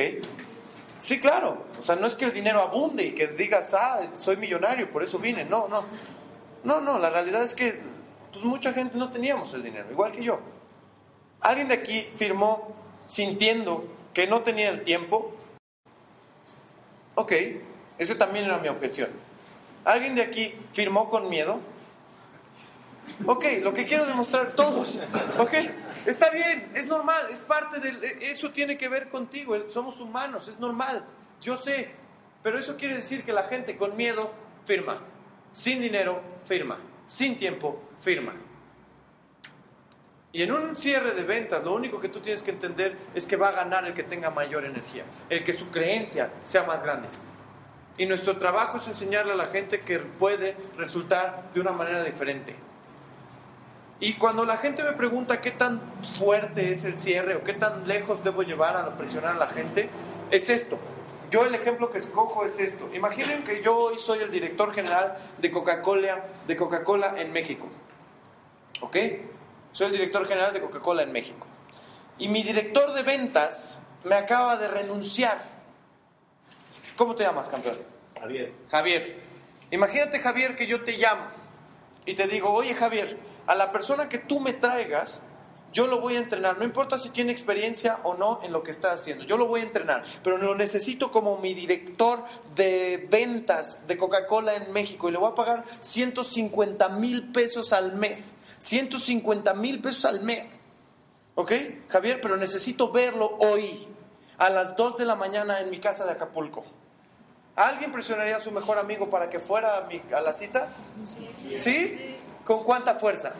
Sí, claro. O sea, no es que el dinero abunde y que digas, ah, soy millonario, por eso vine. No, no. No, no, la realidad es que pues mucha gente no teníamos el dinero, igual que yo. Alguien de aquí firmó sintiendo que no tenía el tiempo. Ok, eso también era mi objeción. ¿Alguien de aquí firmó con miedo? Ok, lo que quiero demostrar todos. Ok, está bien, es normal, es parte del. Eso tiene que ver contigo, somos humanos, es normal, yo sé. Pero eso quiere decir que la gente con miedo firma. Sin dinero, firma. Sin tiempo, firma. Y en un cierre de ventas, lo único que tú tienes que entender es que va a ganar el que tenga mayor energía, el que su creencia sea más grande. Y nuestro trabajo es enseñarle a la gente que puede resultar de una manera diferente. Y cuando la gente me pregunta qué tan fuerte es el cierre o qué tan lejos debo llevar a presionar a la gente, es esto. Yo el ejemplo que escojo es esto. Imaginen que yo hoy soy el director general de Coca-Cola de Coca-Cola en México. ¿Ok? Soy el director general de Coca-Cola en México. Y mi director de ventas me acaba de renunciar. ¿Cómo te llamas, campeón? Javier. Javier. Imagínate, Javier, que yo te llamo y te digo, oye, Javier, a la persona que tú me traigas, yo lo voy a entrenar. No importa si tiene experiencia o no en lo que está haciendo. Yo lo voy a entrenar. Pero lo necesito como mi director de ventas de Coca-Cola en México. Y le voy a pagar 150 mil pesos al mes. 150 mil pesos al mes. ¿Ok? Javier, pero necesito verlo hoy. A las 2 de la mañana en mi casa de Acapulco. ¿Alguien presionaría a su mejor amigo para que fuera a, mi- a la cita? ¿Sí? ¿Con cuánta fuerza?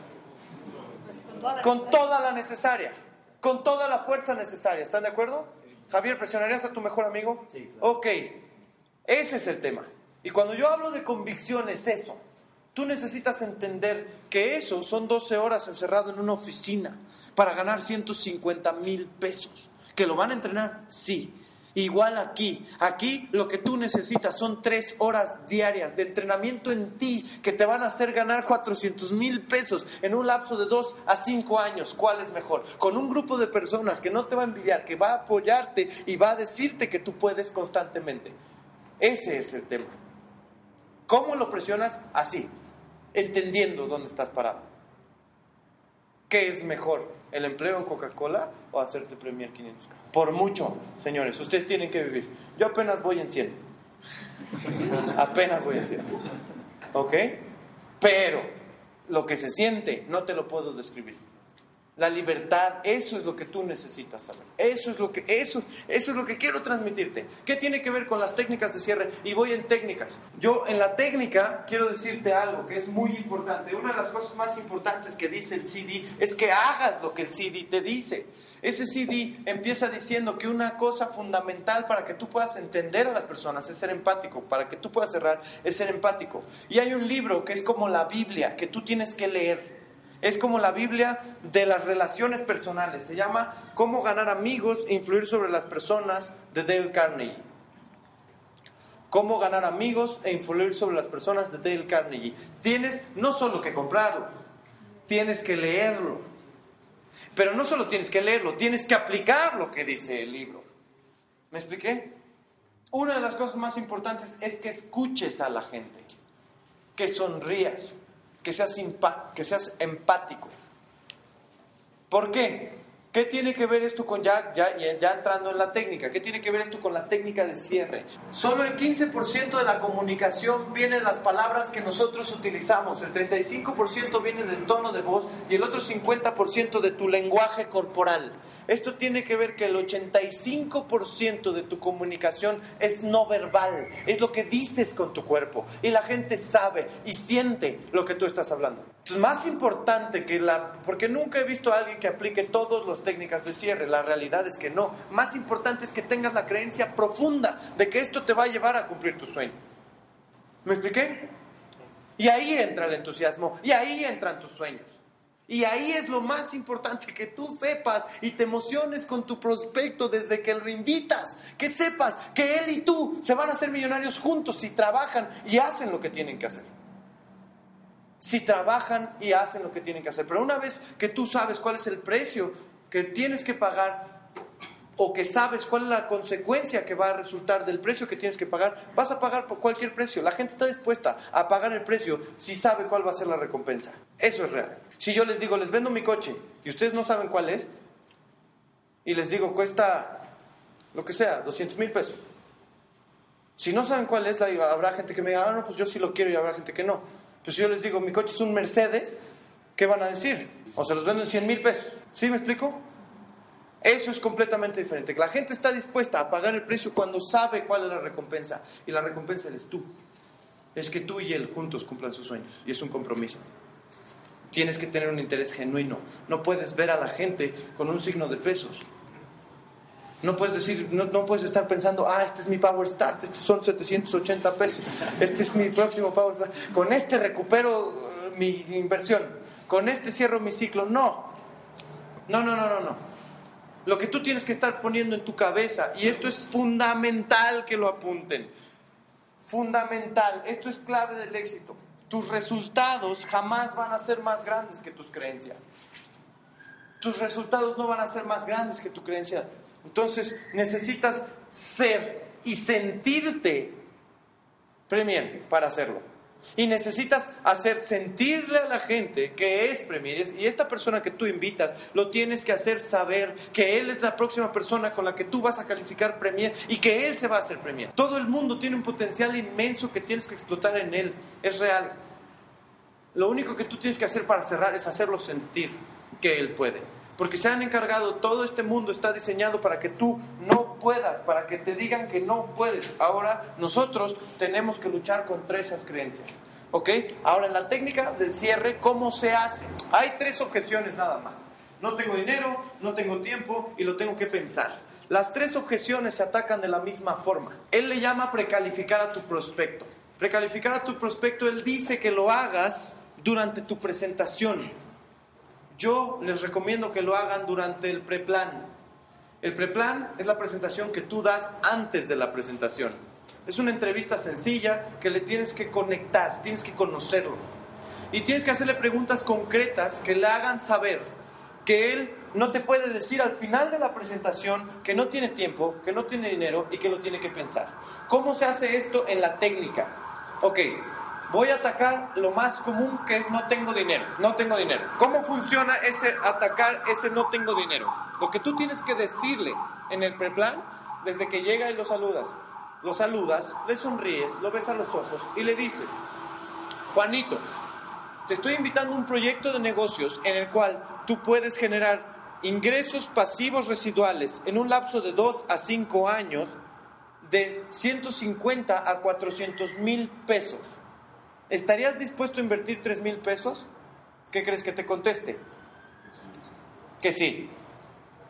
Con toda la necesaria. Con toda la fuerza necesaria. ¿Están de acuerdo? Javier, ¿presionarías a tu mejor amigo? Sí, claro. Ok. Ese es el tema. Y cuando yo hablo de convicción es eso. Tú necesitas entender que eso son 12 horas encerrado en una oficina para ganar 150 mil pesos. ¿Que lo van a entrenar? Sí. Igual aquí. Aquí lo que tú necesitas son tres horas diarias de entrenamiento en ti que te van a hacer ganar 400 mil pesos en un lapso de 2 a 5 años. ¿Cuál es mejor? Con un grupo de personas que no te va a envidiar, que va a apoyarte y va a decirte que tú puedes constantemente. Ese es el tema. ¿Cómo lo presionas? Así, entendiendo dónde estás parado. ¿Qué es mejor? ¿El empleo en Coca-Cola o hacerte Premier 500? Por mucho, señores, ustedes tienen que vivir. Yo apenas voy en 100. apenas voy en 100. ¿Ok? Pero lo que se siente no te lo puedo describir. La libertad, eso es lo que tú necesitas saber. Eso es lo que eso, eso es lo que quiero transmitirte. ¿Qué tiene que ver con las técnicas de cierre? Y voy en técnicas. Yo en la técnica quiero decirte algo que es muy importante. Una de las cosas más importantes que dice el CD es que hagas lo que el CD te dice. Ese CD empieza diciendo que una cosa fundamental para que tú puedas entender a las personas es ser empático, para que tú puedas cerrar es ser empático. Y hay un libro que es como la Biblia que tú tienes que leer. Es como la Biblia de las relaciones personales. Se llama Cómo ganar amigos e influir sobre las personas de Dale Carnegie. Cómo ganar amigos e influir sobre las personas de Dale Carnegie. Tienes no solo que comprarlo, tienes que leerlo. Pero no solo tienes que leerlo, tienes que aplicar lo que dice el libro. ¿Me expliqué? Una de las cosas más importantes es que escuches a la gente, que sonrías, que seas, que seas empático. ¿Por qué? ¿Qué tiene que ver esto con ya, ya, ya- entrando en la técnica? ¿Qué tiene que ver esto con la técnica de cierre? Solo el 15% de la comunicación viene de las palabras que nosotros utilizamos, el 35% viene del tono de voz y el otro 50% de tu lenguaje corporal. Esto tiene que ver que el 85% de tu comunicación es no verbal, es lo que dices con tu cuerpo y la gente sabe y siente lo que tú estás hablando. Es más importante que la, porque nunca he visto a alguien que aplique todas las técnicas de cierre, la realidad es que no. Más importante es que tengas la creencia profunda de que esto te va a llevar a cumplir tu sueño. ¿Me expliqué? Y ahí entra el entusiasmo, y ahí entran tus sueños. Y ahí es lo más importante, que tú sepas y te emociones con tu prospecto desde que lo invitas. Que sepas que él y tú se van a hacer millonarios juntos si trabajan y hacen lo que tienen que hacer. Si trabajan y hacen lo que tienen que hacer. Pero una vez que tú sabes cuál es el precio que tienes que pagar o que sabes cuál es la consecuencia que va a resultar del precio que tienes que pagar, vas a pagar por cualquier precio. La gente está dispuesta a pagar el precio si sabe cuál va a ser la recompensa. Eso es real. Si yo les digo, les vendo mi coche y ustedes no saben cuál es, y les digo, cuesta lo que sea, 200 mil pesos. Si no saben cuál es, habrá gente que me diga, ah, no, pues yo sí lo quiero y habrá gente que no. Pues si yo les digo, mi coche es un Mercedes, ¿qué van a decir? O se los vendo en 100 mil pesos. ¿Sí me explico? Eso es completamente diferente. La gente está dispuesta a pagar el precio cuando sabe cuál es la recompensa. Y la recompensa eres tú. Es que tú y él juntos cumplan sus sueños. Y es un compromiso. Tienes que tener un interés genuino. No puedes ver a la gente con un signo de pesos. No puedes decir, no, no puedes estar pensando, ah, este es mi Power Start, estos son 780 pesos, este es mi próximo Power Start. Con este recupero eh, mi inversión, con este cierro mi ciclo. No, no, no, no, no, no. Lo que tú tienes que estar poniendo en tu cabeza, y esto es fundamental que lo apunten, fundamental, esto es clave del éxito. Tus resultados jamás van a ser más grandes que tus creencias. Tus resultados no van a ser más grandes que tu creencia. Entonces necesitas ser y sentirte Premier para hacerlo. Y necesitas hacer sentirle a la gente que es Premier. Y esta persona que tú invitas, lo tienes que hacer saber que él es la próxima persona con la que tú vas a calificar Premier y que él se va a hacer Premier. Todo el mundo tiene un potencial inmenso que tienes que explotar en él. Es real. Lo único que tú tienes que hacer para cerrar es hacerlo sentir que él puede. Porque se han encargado, todo este mundo está diseñado para que tú no puedas, para que te digan que no puedes. Ahora nosotros tenemos que luchar contra esas creencias. ¿Ok? Ahora en la técnica del cierre, ¿cómo se hace? Hay tres objeciones nada más. No tengo dinero, no tengo tiempo y lo tengo que pensar. Las tres objeciones se atacan de la misma forma. Él le llama precalificar a tu prospecto. Precalificar a tu prospecto, él dice que lo hagas durante tu presentación. Yo les recomiendo que lo hagan durante el preplan. El preplan es la presentación que tú das antes de la presentación. Es una entrevista sencilla que le tienes que conectar, tienes que conocerlo. Y tienes que hacerle preguntas concretas que le hagan saber que él no te puede decir al final de la presentación que no tiene tiempo, que no tiene dinero y que lo tiene que pensar. ¿Cómo se hace esto en la técnica? Ok, voy a atacar lo más común que es no tengo dinero, no tengo dinero. ¿Cómo funciona ese atacar ese no tengo dinero? Lo que tú tienes que decirle en el preplan, desde que llega y lo saludas, lo saludas, le sonríes, lo ves a los ojos y le dices, Juanito, te estoy invitando a un proyecto de negocios en el cual tú puedes generar ingresos pasivos residuales en un lapso de 2 a 5 años de 150 a 400 mil pesos. ¿Estarías dispuesto a invertir 3 mil pesos? ¿Qué crees que te conteste? Que sí.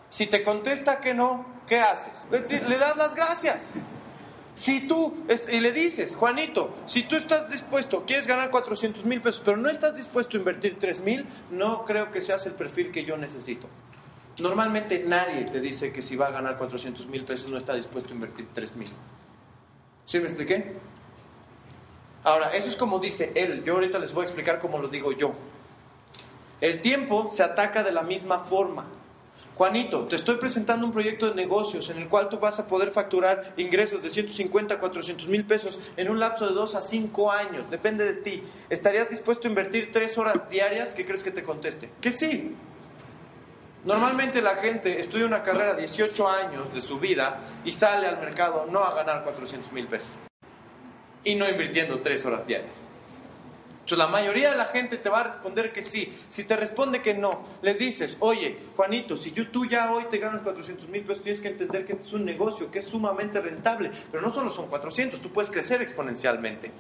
Si te contesta que no, ¿qué haces? Le, das las gracias. Si tú, y le dices, Juanito, si tú estás dispuesto, quieres ganar 400 mil pesos, pero no estás dispuesto a invertir 3 mil, no creo que seas el perfil que yo necesito. Normalmente nadie te dice que si va a ganar 400 mil pesos no está dispuesto a invertir 3 mil. ¿Sí me expliqué? Ahora, eso es como dice él. Yo ahorita les voy a explicar cómo lo digo yo. El tiempo se ataca de la misma forma. Juanito, te estoy presentando un proyecto de negocios en el cual tú vas a poder facturar ingresos de 150 a 400 mil pesos en un lapso de 2 a 5 años. Depende de ti. ¿Estarías dispuesto a invertir 3 horas diarias? ¿Qué crees que te conteste? Que sí. Normalmente la gente estudia una carrera 18 años de su vida y sale al mercado no a ganar 400 mil pesos y no invirtiendo 3 horas diarias. Entonces, la mayoría de la gente te va a responder que sí. Si te responde que no, le dices, oye, Juanito, si yo, tú ya hoy te ganas 400 mil pesos, tienes que entender que este es un negocio que es sumamente rentable. Pero no solo son 400, tú puedes crecer exponencialmente.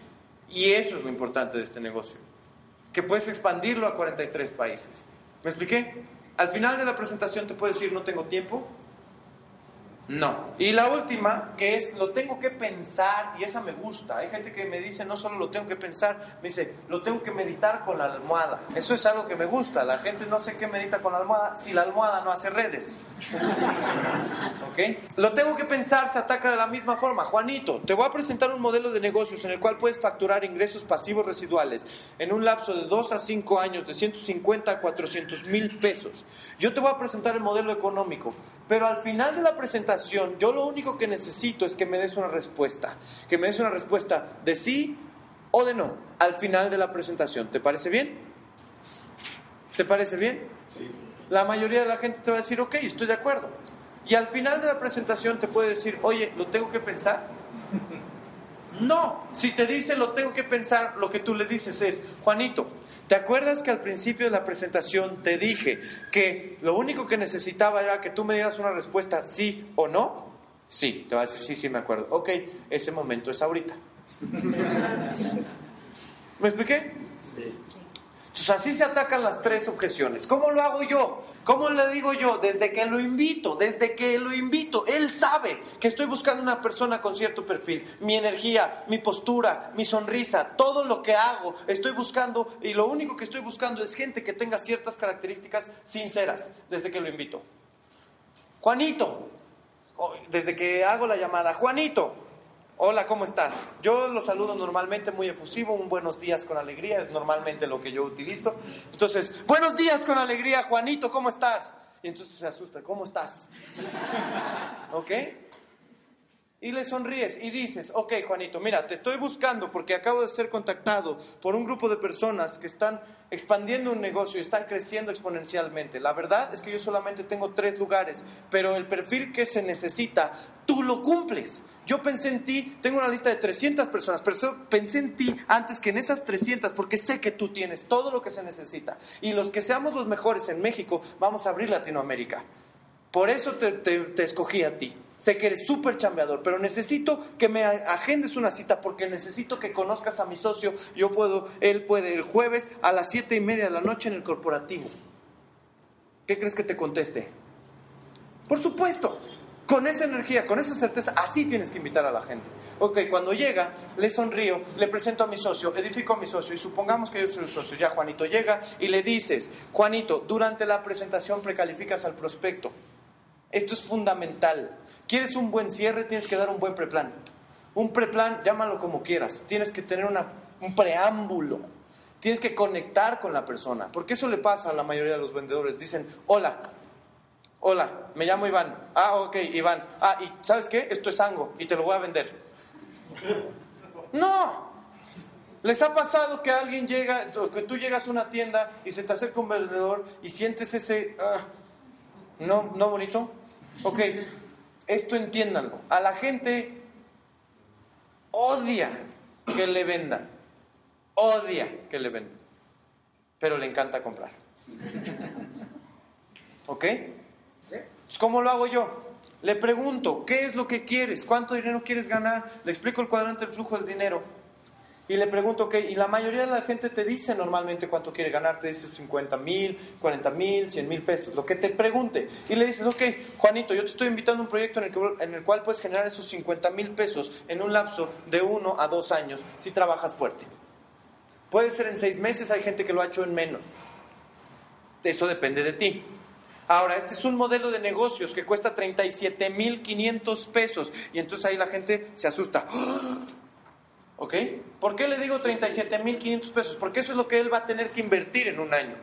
Y eso es lo importante de este negocio. Que puedes expandirlo a 43 países. ¿Me expliqué? Al final de la presentación te puedo decir, no tengo tiempo, no. Y la última, que es, lo tengo que pensar, y esa me gusta. Hay gente que me dice, no solo lo tengo que pensar, me dice, lo tengo que meditar con la almohada. Eso es algo que me gusta. La gente no sé qué medita con la almohada si la almohada no hace redes. <laughs> ¿Ok? Lo tengo que pensar, se ataca de la misma forma. Juanito, te voy a presentar un modelo de negocios en el cual puedes facturar ingresos pasivos residuales en un lapso de 2 a 5 años de 150 a 400 mil pesos. Yo te voy a presentar el modelo económico, pero al final de la presentación, yo lo único que necesito es que me des una respuesta, que me des una respuesta de sí o de no al final de la presentación. ¿Te parece bien? ¿Te parece bien? Sí. La mayoría de la gente te va a decir, ok, estoy de acuerdo. Y al final de la presentación te puede decir, oye, ¿lo tengo que pensar? <laughs> No, si te dice lo tengo que pensar, lo que tú le dices es, Juanito, ¿te acuerdas que al principio de la presentación te dije que lo único que necesitaba era que tú me dieras una respuesta sí o no? Sí, te va a decir, sí, sí, me acuerdo. Ok, ese momento es ahorita. <laughs> ¿Me expliqué? Sí. Entonces así se atacan las tres objeciones. ¿Cómo lo hago yo? ¿Cómo le digo yo? Desde que lo invito, desde que lo invito, él sabe que estoy buscando una persona con cierto perfil. Mi energía, mi postura, mi sonrisa, todo lo que hago, estoy buscando y lo único que estoy buscando es gente que tenga ciertas características sinceras desde que lo invito. Juanito, desde que hago la llamada, Juanito, Hola, ¿cómo estás? Yo lo saludo normalmente muy efusivo, un buenos días con alegría, es normalmente lo que yo utilizo. Entonces, buenos días con alegría, Juanito, ¿cómo estás? Y entonces se asusta, ¿cómo estás? <laughs> ¿Ok? Y le sonríes y dices, ok Juanito, mira, te estoy buscando porque acabo de ser contactado por un grupo de personas que están expandiendo un negocio y están creciendo exponencialmente. La verdad es que yo solamente tengo tres lugares, pero el perfil que se necesita, tú lo cumples. Yo pensé en ti, tengo una lista de 300 personas, pero pensé en ti antes que en esas 300 porque sé que tú tienes todo lo que se necesita. Y los que seamos los mejores en México, vamos a abrir Latinoamérica. Por eso te, te escogí a ti. Sé que eres súper chambeador, pero necesito que me agendes una cita porque necesito que conozcas a mi socio. Yo puedo, él puede el jueves a las siete y media de la noche en el corporativo. ¿Qué crees que te conteste? Por supuesto, con esa energía, con esa certeza, así tienes que invitar a la gente. Ok, cuando llega, le sonrío, le presento a mi socio, edifico a mi socio y supongamos que yo soy el socio. Ya Juanito llega y le dices, Juanito, durante la presentación precalificas al prospecto. Esto es fundamental. ¿Quieres un buen cierre? Tienes que dar un buen preplan. Un preplan, llámalo como quieras. Tienes que tener un preámbulo. Tienes que conectar con la persona. Porque eso le pasa a la mayoría de los vendedores. Dicen, hola, Hola, me llamo Iván. Ah, ok, Iván. Ah, y ¿sabes qué? Esto es Ango y te lo voy a vender. No. ¿Les ha pasado que alguien llega, que tú llegas a una tienda y se te acerca un vendedor y sientes ese... Ah, ¿No, no bonito? Ok, esto entiéndanlo. A la gente odia que le vendan. Odia que le vendan. Pero le encanta comprar. ¿Ok? ¿Cómo lo hago yo? Le pregunto, ¿qué es lo que quieres? ¿Cuánto dinero quieres ganar? Le explico el cuadrante del flujo del dinero. Y le pregunto, ¿qué? Y la mayoría de la gente te dice normalmente cuánto quiere ganar. Te dice 50 mil, 40 mil, 100 mil pesos, lo que te pregunte. Y le dices, ok, Juanito, yo te estoy invitando a un proyecto en el, que, en el cual puedes generar esos 50 mil pesos en un lapso de uno a dos años si trabajas fuerte. Puede ser en seis meses, hay gente que lo ha hecho en menos. Eso depende de ti. Ahora, este es un modelo de negocios que cuesta 37.500 pesos y entonces ahí la gente se asusta. ¿Ok? ¿Por qué le digo 37.500 pesos? Porque eso es lo que él va a tener que invertir en un año.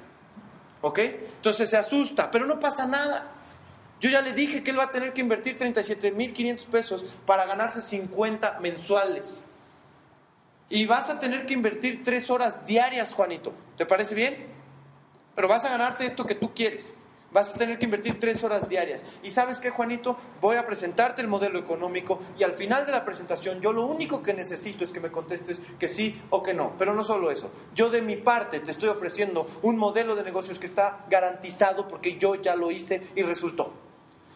¿Ok? Entonces se asusta, pero no pasa nada. Yo ya le dije que él va a tener que invertir 37.500 pesos para ganarse 50 mensuales. Y vas a tener que invertir 3 horas diarias, Juanito. ¿Te parece bien? Pero vas a ganarte esto que tú quieres. Vas a tener que invertir tres horas diarias. Y sabes qué, Juanito, voy a presentarte el modelo económico y al final de la presentación yo lo único que necesito es que me contestes que sí o que no. Pero no solo eso, yo de mi parte te estoy ofreciendo un modelo de negocios que está garantizado porque yo ya lo hice y resultó.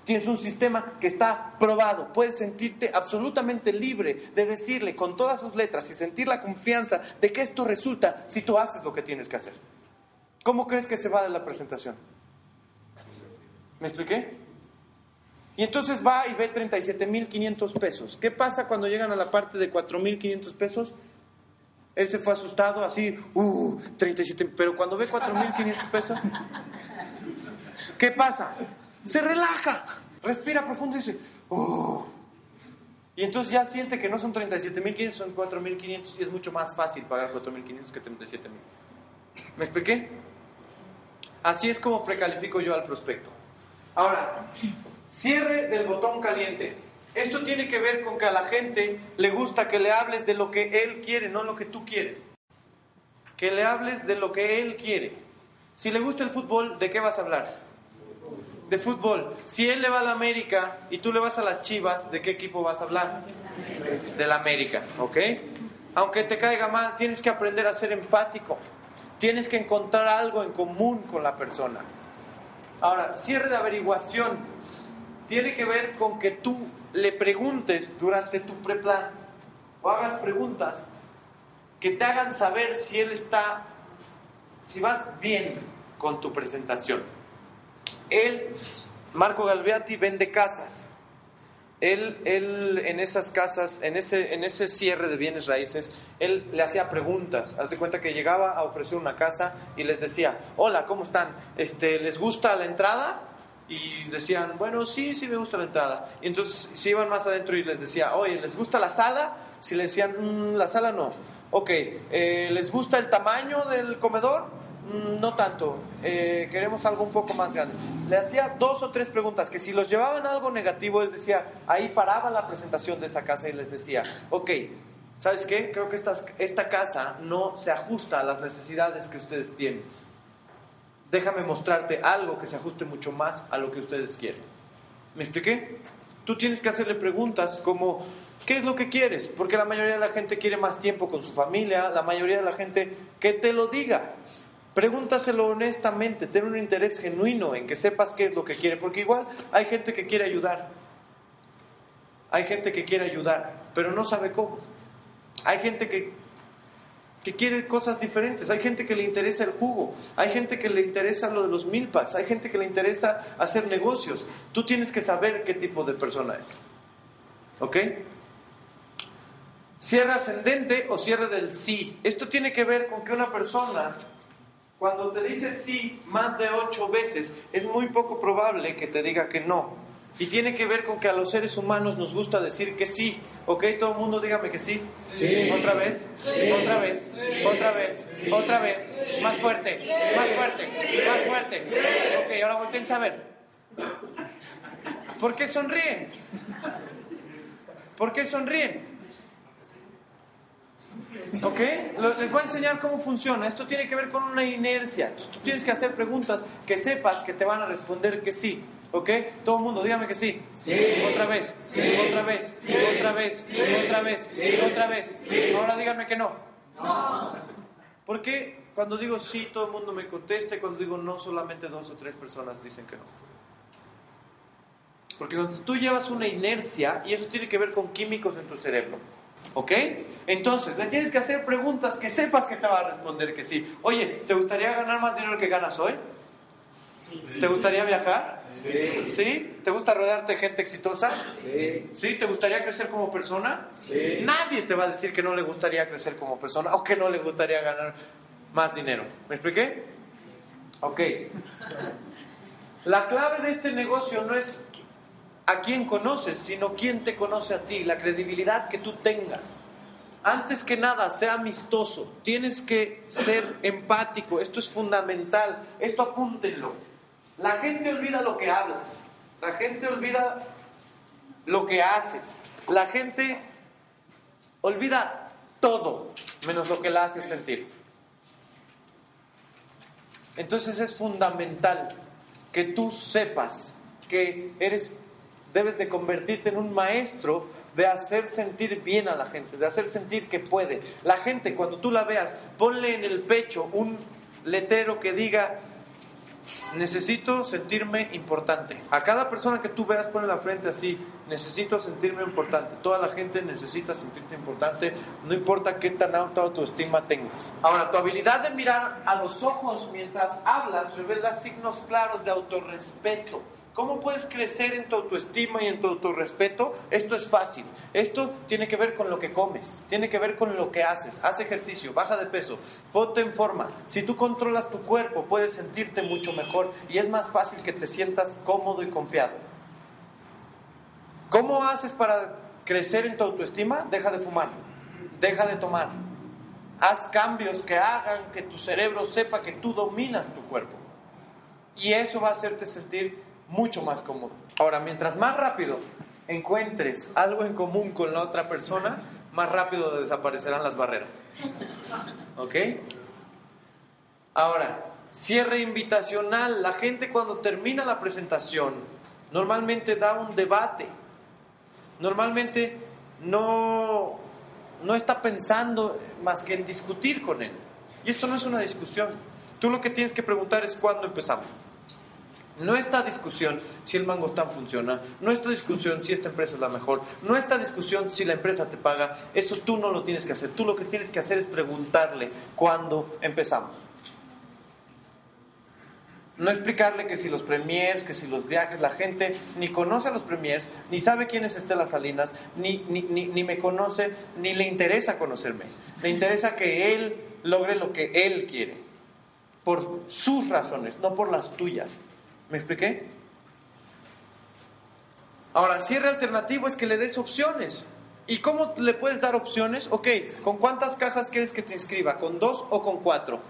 Tienes un sistema que está probado. Puedes sentirte absolutamente libre de decirle con todas sus letras y sentir la confianza de que esto resulta si tú haces lo que tienes que hacer. ¿Cómo crees que se va de la presentación? ¿Me expliqué? Y entonces va y ve 37.500 pesos. ¿Qué pasa cuando llegan a la parte de 4.500 pesos? Él se fue asustado, así, uh, 37, pero cuando ve 4.500 pesos, ¿qué pasa? Se relaja, respira profundo y dice, uh. Y entonces ya siente que no son 37.500, son 4.500 y es mucho más fácil pagar 4.500 que 37.000. ¿Me expliqué? Así es como precalifico yo al prospecto. Ahora, cierre del botón caliente. Esto tiene que ver con que a la gente le gusta que le hables de lo que él quiere, no lo que tú quieres. Que le hables de lo que él quiere. Si le gusta el fútbol, ¿de qué vas a hablar? De fútbol. Si él le va a la América y tú le vas a las Chivas, ¿de qué equipo vas a hablar? De la América, ¿ok? Aunque te caiga mal, tienes que aprender a ser empático. Tienes que encontrar algo en común con la persona. Ahora, cierre de averiguación tiene que ver con que tú le preguntes durante tu preplan o hagas preguntas que te hagan saber si él está, si vas bien con tu presentación. Él, Marco Galviati, vende casas. Él, él en esas casas, en ese, en ese cierre de bienes raíces, él le hacía preguntas. Haz de cuenta que llegaba a ofrecer una casa y les decía, hola, ¿cómo están? Este, ¿Les gusta la entrada? Y decían, bueno, sí, sí me gusta la entrada. Y entonces se iban más adentro y les decía, oye, ¿les gusta la sala? Si le decían, mm, la sala no. Ok, eh, ¿les gusta el tamaño del comedor? Mm, no tanto, eh, queremos algo un poco más grande. Le hacía dos o tres preguntas que si los llevaban algo negativo, él decía, ahí paraba la presentación de esa casa y les decía, ok, ¿sabes qué? Creo que esta, esta casa no se ajusta a las necesidades que ustedes tienen. Déjame mostrarte algo que se ajuste mucho más a lo que ustedes quieren. ¿Me expliqué? Tú tienes que hacerle preguntas como, ¿qué es lo que quieres? Porque la mayoría de la gente quiere más tiempo con su familia, la mayoría de la gente que te lo diga. Pregúntaselo honestamente, ten un interés genuino en que sepas qué es lo que quiere, porque igual hay gente que quiere ayudar. Hay gente que quiere ayudar, pero no sabe cómo. Hay gente que, que quiere cosas diferentes. Hay gente que le interesa el jugo. Hay gente que le interesa lo de los milpacks. Hay gente que le interesa hacer negocios. Tú tienes que saber qué tipo de persona es. ¿Ok? Cierre ascendente o cierre del sí. Esto tiene que ver con que una persona cuando te dice sí más de ocho veces, es muy poco probable que te diga que no. Y tiene que ver con que a los seres humanos nos gusta decir que sí. ¿Ok? Todo el mundo dígame que sí. Sí. Otra vez. Otra vez. Otra vez. Otra vez. Más fuerte. Más fuerte. Más fuerte. Ok, ahora volteen a ver. ¿Por qué sonríen? ¿Por qué sonríen? ¿Ok? Les voy a enseñar cómo funciona. Esto tiene que ver con una inercia. tú tienes que hacer preguntas que sepas que te van a responder que sí. ¿Ok? Todo el mundo, dígame que sí. Sí. Otra vez. Sí. Otra vez. Sí. Otra vez. Sí. Otra vez. Sí. Otra vez. Sí. Ahora díganme que no. No. ¿Por qué cuando digo sí todo el mundo me contesta y cuando digo no solamente dos o tres personas dicen que no? Porque cuando tú llevas una inercia y eso tiene que ver con químicos en tu cerebro. ¿Ok? Entonces, le tienes que hacer preguntas que sepas que te va a responder que sí. Oye, ¿te gustaría ganar más dinero que ganas hoy? Sí. ¿Te gustaría viajar? Sí. ¿Sí? ¿Te gusta rodearte de gente exitosa? Sí. ¿Sí? ¿Te gustaría crecer como persona? Sí. Nadie te va a decir que no le gustaría crecer como persona o que no le gustaría ganar más dinero. ¿Me expliqué? Ok. La clave de este negocio no es a quién conoces, sino quién te conoce a ti, la credibilidad que tú tengas. Antes que nada, sea amistoso, tienes que ser empático, esto es fundamental, esto apúntenlo. La gente olvida lo que hablas, la gente olvida lo que haces, la gente olvida todo, menos lo que la haces sentir. Entonces es fundamental que tú sepas que eres debes de convertirte en un maestro de hacer sentir bien a la gente, de hacer sentir que puede. La gente, cuando tú la veas, ponle en el pecho un letrero que diga, necesito sentirme importante. A cada persona que tú veas, ponle la frente así, necesito sentirme importante. Toda la gente necesita sentirte importante, no importa qué tan alta autoestima tengas. Ahora, tu habilidad de mirar a los ojos mientras hablas revela signos claros de autorrespeto. ¿Cómo puedes crecer en tu autoestima y en tu autorrespeto? Esto es fácil. Esto tiene que ver con lo que comes, tiene que ver con lo que haces. Haz ejercicio, baja de peso, ponte en forma. Si tú controlas tu cuerpo, puedes sentirte mucho mejor y es más fácil que te sientas cómodo y confiado. ¿Cómo haces para crecer en tu autoestima? Deja de fumar, deja de tomar. Haz cambios que hagan que tu cerebro sepa que tú dominas tu cuerpo. Y eso va a hacerte sentir mucho más cómodo. Ahora, mientras más rápido encuentres algo en común con la otra persona, más rápido desaparecerán las barreras. ¿Ok? Ahora, cierre invitacional. La gente cuando termina la presentación normalmente da un debate. Normalmente no, no está pensando más que en discutir con él. Y esto no es una discusión. Tú lo que tienes que preguntar es cuándo empezamos. No esta discusión si el mangostán funciona, no esta discusión si esta empresa es la mejor, no esta discusión si la empresa te paga, eso tú no lo tienes que hacer. Tú lo que tienes que hacer es preguntarle cuándo empezamos. No explicarle que si los premiers, que si los viajes, la gente ni conoce a los premiers, ni sabe quién es Estela Salinas, ni, ni, ni, ni me conoce, ni le interesa conocerme. Le interesa que él logre lo que él quiere, por sus razones, no por las tuyas. ¿Me expliqué? Ahora, cierre alternativo es que le des opciones. ¿Y cómo le puedes dar opciones? Ok, ¿con cuántas cajas quieres que te inscriba? ¿Con dos o con cuatro?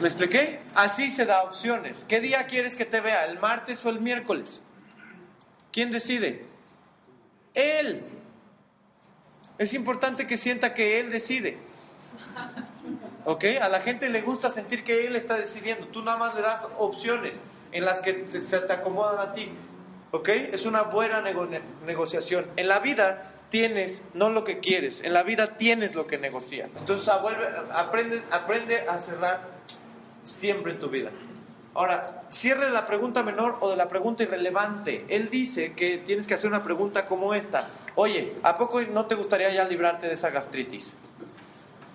¿Me expliqué? Así se da opciones. ¿Qué día quieres que te vea? ¿El martes o el miércoles? ¿Quién decide? Él. Es importante que sienta que él decide. ¿Ok? A la gente le gusta sentir que él está decidiendo. Tú nada más le das opciones. en las que te- se te acomodan a ti. ¿Ok? Es una buena nego- negociación. En la vida tienes no lo que quieres, en la vida tienes lo que negocias. Entonces aprende, aprende a cerrar siempre en tu vida. Ahora, cierre de la pregunta menor o de la pregunta irrelevante. Él dice que tienes que hacer una pregunta como esta. Oye, ¿a poco no te gustaría ya librarte de esa gastritis?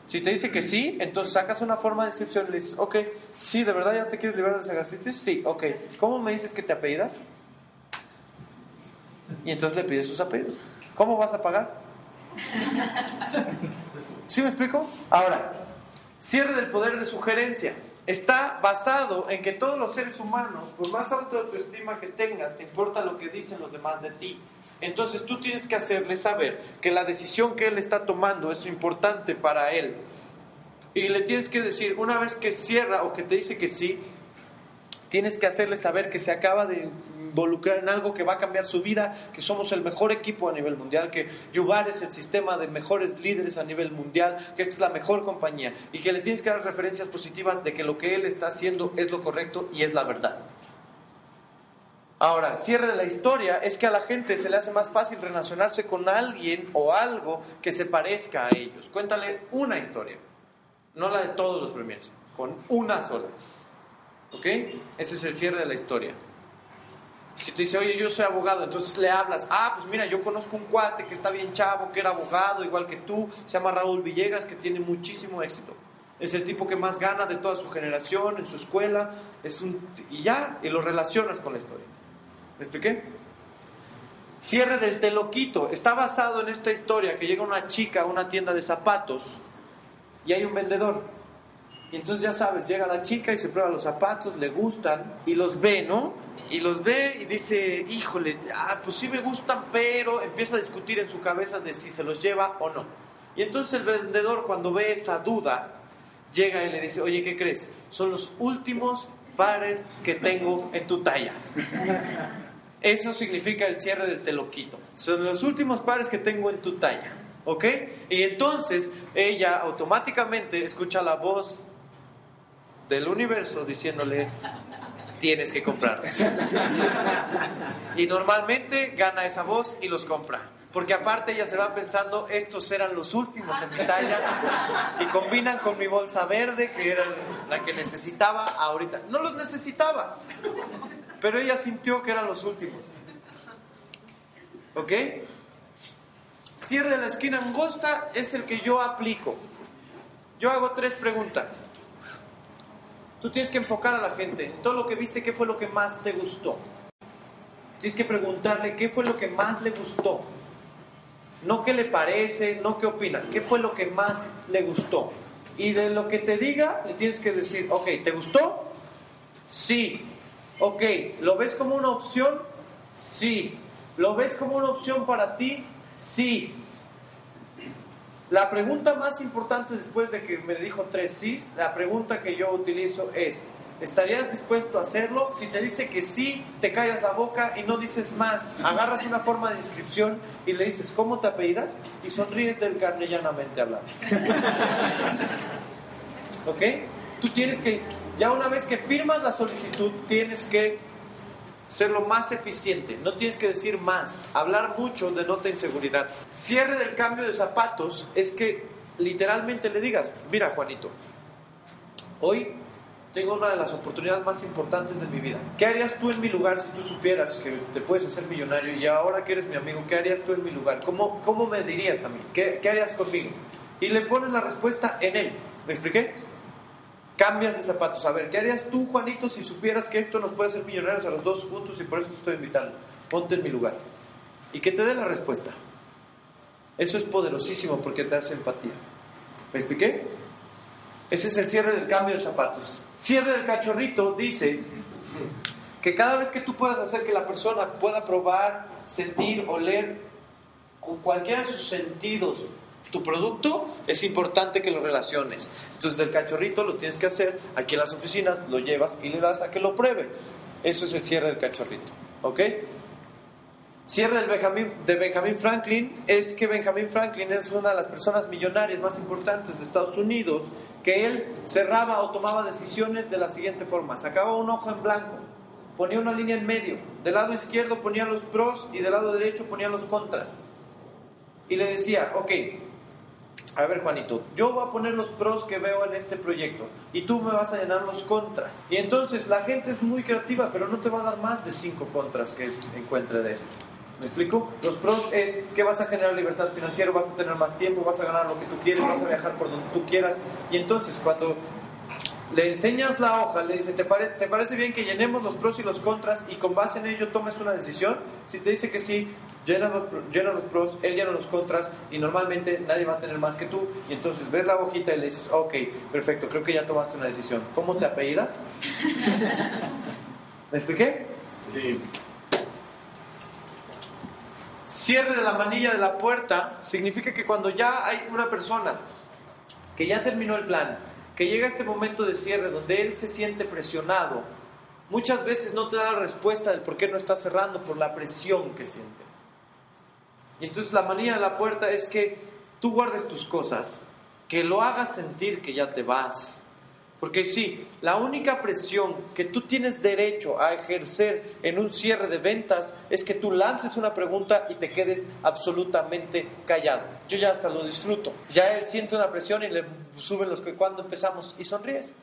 Si te dice que sí, entonces sacas una forma de descripción y le dices, ok, sí, ¿de verdad ya te quieres librar de esa gastritis? Sí, ok. ¿Cómo me dices que te apellidas? Y entonces le pides sus apellidos. ¿Cómo vas a pagar? ¿Sí me explico? Ahora, cierre del poder de sugerencia. Está basado en que todos los seres humanos, por más autoestima que tengas, te importa lo que dicen los demás de ti. Entonces tú tienes que hacerle saber que la decisión que él está tomando es importante para él. Y le tienes que decir, una vez que cierra o que te dice que sí, tienes que hacerle saber que se acaba de involucrar en algo que va a cambiar su vida, que somos el mejor equipo a nivel mundial, que Yubar es el sistema de mejores líderes a nivel mundial, que esta es la mejor compañía y que le tienes que dar referencias positivas de que lo que él está haciendo es lo correcto y es la verdad. Ahora, cierre de la historia es que a la gente se le hace más fácil relacionarse con alguien o algo que se parezca a ellos. Cuéntale una historia, no la de todos los premios, con una sola. ¿Ok? Ese es el cierre de la historia. Si te dice, oye, yo soy abogado, entonces le hablas, ah, pues mira, yo conozco un cuate que está bien chavo, que era abogado, igual que tú, se llama Raúl Villegas, que tiene muchísimo éxito. Es el tipo que más gana de toda su generación, en su escuela, es un... y ya, y lo relacionas con la historia. ¿Me expliqué? Cierre del te lo quito. Está basado en esta historia que llega una chica a una tienda de zapatos y hay un vendedor. Y entonces ya sabes, llega la chica y se prueba los zapatos, le gustan y los ve, ¿no? Y los ve y dice, híjole, ah, pues sí me gustan, pero empieza a discutir en su cabeza de si se los lleva o no. Y entonces el vendedor cuando ve esa duda, llega y le dice, oye, ¿qué crees? Son los últimos pares que tengo en tu talla. <laughs> Eso significa el cierre del te lo quito. Son los últimos pares que tengo en tu talla. ¿Ok? Y entonces ella automáticamente escucha la voz del universo diciéndole, tienes que comprarlos. Y normalmente gana esa voz y los compra. Porque aparte ella se va pensando, estos eran los últimos en mi talla y combinan con mi bolsa verde, que era la que necesitaba ahorita. No los necesitaba, pero ella sintió que eran los últimos. ¿Ok? Cierre de la esquina angosta es el que yo aplico. Yo hago tres preguntas. Tú tienes que enfocar a la gente. En todo lo que viste, ¿qué fue lo que más te gustó? Tienes que preguntarle qué fue lo que más le gustó. No qué le parece, no qué opina. ¿Qué fue lo que más le gustó? Y de lo que te diga, le tienes que decir, ok, ¿te gustó? Sí. Ok, ¿lo ves como una opción? Sí. ¿Lo ves como una opción para ti? Sí. La pregunta más importante después de que me dijo tres sí, la pregunta que yo utilizo es, ¿estarías dispuesto a hacerlo? Si te dice que sí, te callas la boca y no dices más. Agarras una forma de inscripción y le dices, ¿cómo te apellidas? Y sonríes del carne llanamente hablando. <laughs> ¿Ok? Tú tienes que, ya una vez que firmas la solicitud, tienes que ser lo más eficiente, no tienes que decir más, hablar mucho denota inseguridad. Cierre del cambio de zapatos es que literalmente le digas, mira Juanito, hoy tengo una de las oportunidades más importantes de mi vida. ¿Qué harías tú en mi lugar si tú supieras que te puedes hacer millonario y ahora que eres mi amigo, ¿qué harías tú en mi lugar? ¿Cómo, cómo me dirías a mí? ¿Qué, ¿Qué harías conmigo? Y le pones la respuesta en él. ¿Me expliqué? Cambias de zapatos. A ver, ¿qué harías tú, Juanito, si supieras que esto nos puede hacer millonarios a los dos juntos y por eso te estoy invitando? Ponte en mi lugar. Y que te dé la respuesta. Eso es poderosísimo porque te hace empatía. ¿Me expliqué? Ese es el cierre del cambio de zapatos. Cierre del cachorrito dice que cada vez que tú puedas hacer que la persona pueda probar, sentir, oler con cualquiera de sus sentidos tu producto, es importante que lo relaciones. Entonces, del cachorrito lo tienes que hacer aquí en las oficinas, lo llevas y le das a que lo pruebe. Eso es el cierre del cachorrito. ¿Ok? Cierre del Benjamin, de Benjamin Franklin es que Benjamin Franklin es una de las personas millonarias más importantes de Estados Unidos, que él cerraba o tomaba decisiones de la siguiente forma. Sacaba un ojo en blanco ponía una línea en medio. Del lado izquierdo ponía los pros y del lado derecho ponía los contras. Y le decía, ok, a ver Juanito, yo voy a poner los pros que veo en este proyecto y tú me vas a llenar los contras. Y entonces la gente es muy creativa, pero no te va a dar más de cinco contras que encuentre de esto. ¿Me explico? Los pros es que vas a generar libertad financiera, vas a tener más tiempo, vas a ganar lo que tú quieres, vas a viajar por donde tú quieras. Y entonces cuando le enseñas la hoja, le dice, ¿te, ¿te parece bien que llenemos los pros y los contras y con base en ello tomes una decisión? Si te dice que sí, llena los, llena los pros, él llena los contras y normalmente nadie va a tener más que tú. Y entonces ves la hojita y le dices, ok, perfecto, creo que ya tomaste una decisión. ¿Cómo te apellidas? <laughs> ¿Me expliqué? Sí. Cierre de la manilla de la puerta significa que cuando ya hay una persona que ya terminó el plan, que llega este momento de cierre donde él se siente presionado, muchas veces no te da la respuesta del por qué no está cerrando por la presión que siente. Y entonces la manía de la puerta es que tú guardes tus cosas, que lo hagas sentir que ya te vas. Porque sí, la única presión que tú tienes derecho a ejercer en un cierre de ventas es que tú lances una pregunta y te quedes absolutamente callado. Yo ya hasta lo disfruto. Ya él siente una presión y le suben los que cuando empezamos y sonríes.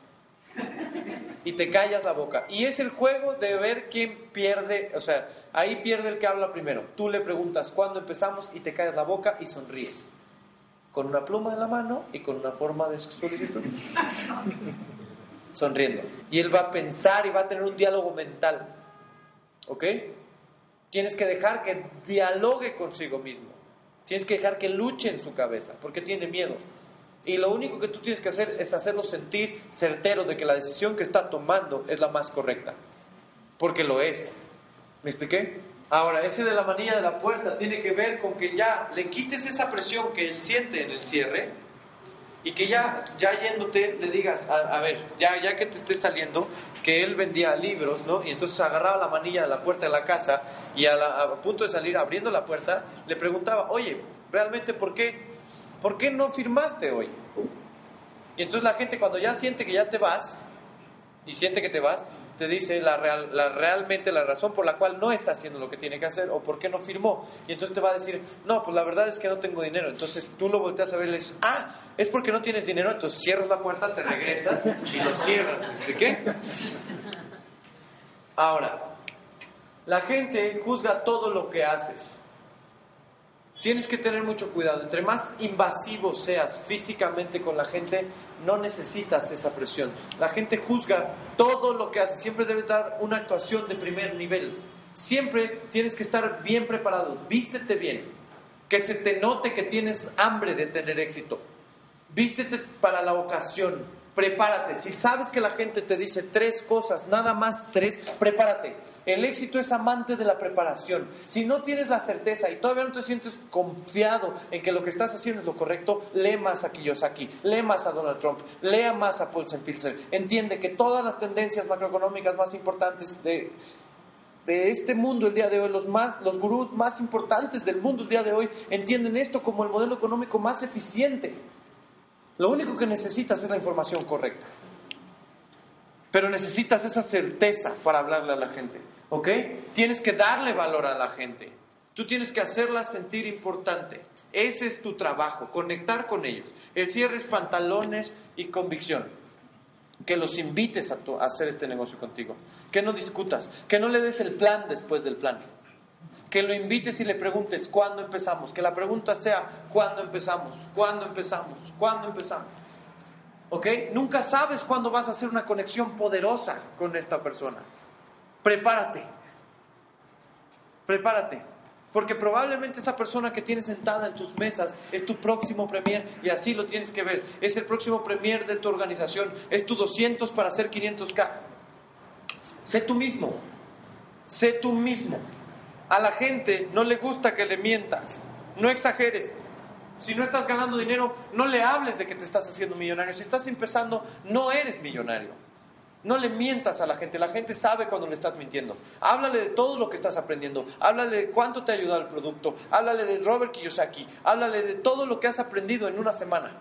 Y te callas la boca. Y es el juego de ver quién pierde, o sea, ahí pierde el que habla primero. Tú le preguntas cuándo empezamos y te callas la boca y sonríes con una pluma en la mano y con una forma de solicitud. Sonriendo. Y él va a pensar y va a tener un diálogo mental. ¿Ok? Tienes que dejar que dialogue consigo mismo. Tienes que dejar que luche en su cabeza, porque tiene miedo. Y lo único que tú tienes que hacer es hacerlo sentir certero de que la decisión que está tomando es la más correcta. Porque lo es. ¿Me expliqué? Ahora, ese de la manilla de la puerta tiene que ver con que ya le quites esa presión que él siente en el cierre y que ya, ya yéndote le digas, a, ver, ya, ya que te esté saliendo, que él vendía libros, ¿no? Y entonces agarraba la manilla de la puerta de la casa y a, a punto de salir abriendo la puerta, le preguntaba, oye, ¿realmente por qué, por qué no firmaste hoy? Y entonces la gente cuando ya siente que ya te vas, y siente que te vas, te dice la, real, la realmente la razón por la cual no está haciendo lo que tiene que hacer o por qué no firmó. Y entonces te va a decir, no, pues la verdad es que no tengo dinero. Entonces tú lo volteas a ver y le dices, ah, es porque no tienes dinero. Entonces cierras la puerta, te regresas y lo cierras. ¿Me expliqué? Ahora, la gente juzga todo lo que haces. Tienes que tener mucho cuidado. Entre más invasivo seas físicamente con la gente, no necesitas esa presión. La gente juzga todo lo que haces. Siempre debes dar una actuación de primer nivel. Siempre tienes que estar bien preparado. Vístete bien. Que se te note que tienes hambre de tener éxito. Vístete para la ocasión. Prepárate. Si sabes que la gente te dice tres cosas, nada más tres, prepárate el éxito es amante de la preparación. Si no tienes la certeza y todavía no te sientes confiado en que lo que estás haciendo es lo correcto, lee más a Kiyosaki, lee más a Donald Trump, lea más a Paulsen Pilser. Entiende que todas las tendencias macroeconómicas más importantes de, de este mundo el día de hoy, los, más, los gurús más importantes del mundo el día de hoy, entienden esto como el modelo económico más eficiente. Lo único que necesitas es la información correcta. Pero necesitas esa certeza para hablarle a la gente. ¿Ok? Tienes que darle valor a la gente. Tú tienes que hacerla sentir importante. Ese es tu trabajo, conectar con ellos. El cierre es pantalones y convicción. Que los invites a, hacer este negocio contigo. Que no discutas. Que no le des el plan después del plan. Que lo invites y le preguntes cuándo empezamos. Que la pregunta sea cuándo empezamos, cuándo empezamos, cuándo empezamos. ¿Ok? Nunca sabes cuándo vas a hacer una conexión poderosa con esta persona. Prepárate. Prepárate. Porque probablemente esa persona que tienes sentada en tus mesas es tu próximo premier y así lo tienes que ver. Es el próximo premier de tu organización. Es tu 200 para hacer 500K. Sé tú mismo. Sé tú mismo. A la gente no le gusta que le mientas. No exageres. Si no estás ganando dinero, no le hables de que te estás haciendo millonario. Si estás empezando, no eres millonario. No le mientas a la gente, la gente sabe cuando le estás mintiendo. Háblale de todo lo que estás aprendiendo, háblale de cuánto te ha ayudado el producto, háblale de Robert Kiyosaki, háblale de todo lo que has aprendido en una semana.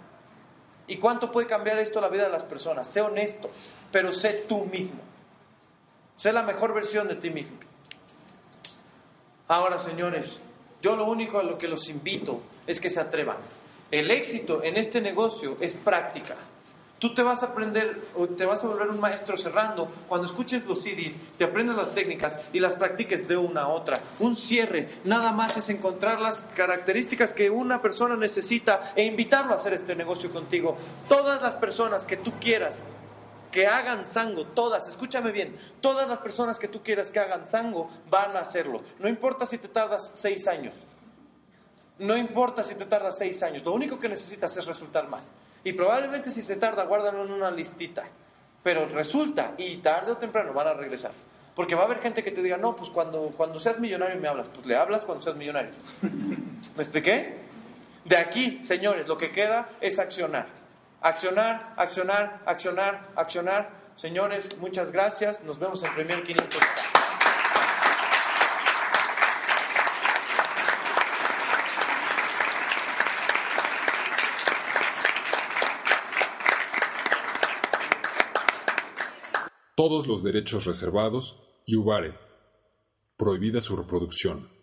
¿Y cuánto puede cambiar esto la vida de las personas? Sé honesto, pero sé tú mismo. Sé la mejor versión de ti mismo. Ahora, señores, yo lo único a lo que los invito es que se atrevan. El éxito en este negocio es práctica. Tú te vas a aprender o te vas a volver un maestro cerrando cuando escuches los CDs, te aprendas las técnicas y las practiques de una a otra. Un cierre nada más es encontrar las características que una persona necesita e invitarlo a hacer este negocio contigo. Todas las personas que tú quieras que hagan sango, todas, escúchame bien, todas las personas que tú quieras que hagan sango van a hacerlo. No importa si te tardas seis años. No importa si te tardas seis años, lo único que necesitas es resultar más. Y probablemente si se tarda, guárdalo en una listita. Pero resulta, y tarde o temprano van a regresar. Porque va a haber gente que te diga, no, pues cuando, cuando seas millonario me hablas. Pues le hablas cuando seas millonario. <laughs> ¿Me expliqué? De aquí, señores, lo que queda es accionar. Accionar, accionar, accionar, accionar. Señores, muchas gracias. Nos vemos en Premier 500. Todos los derechos reservados y Ubare. Prohibida su reproducción.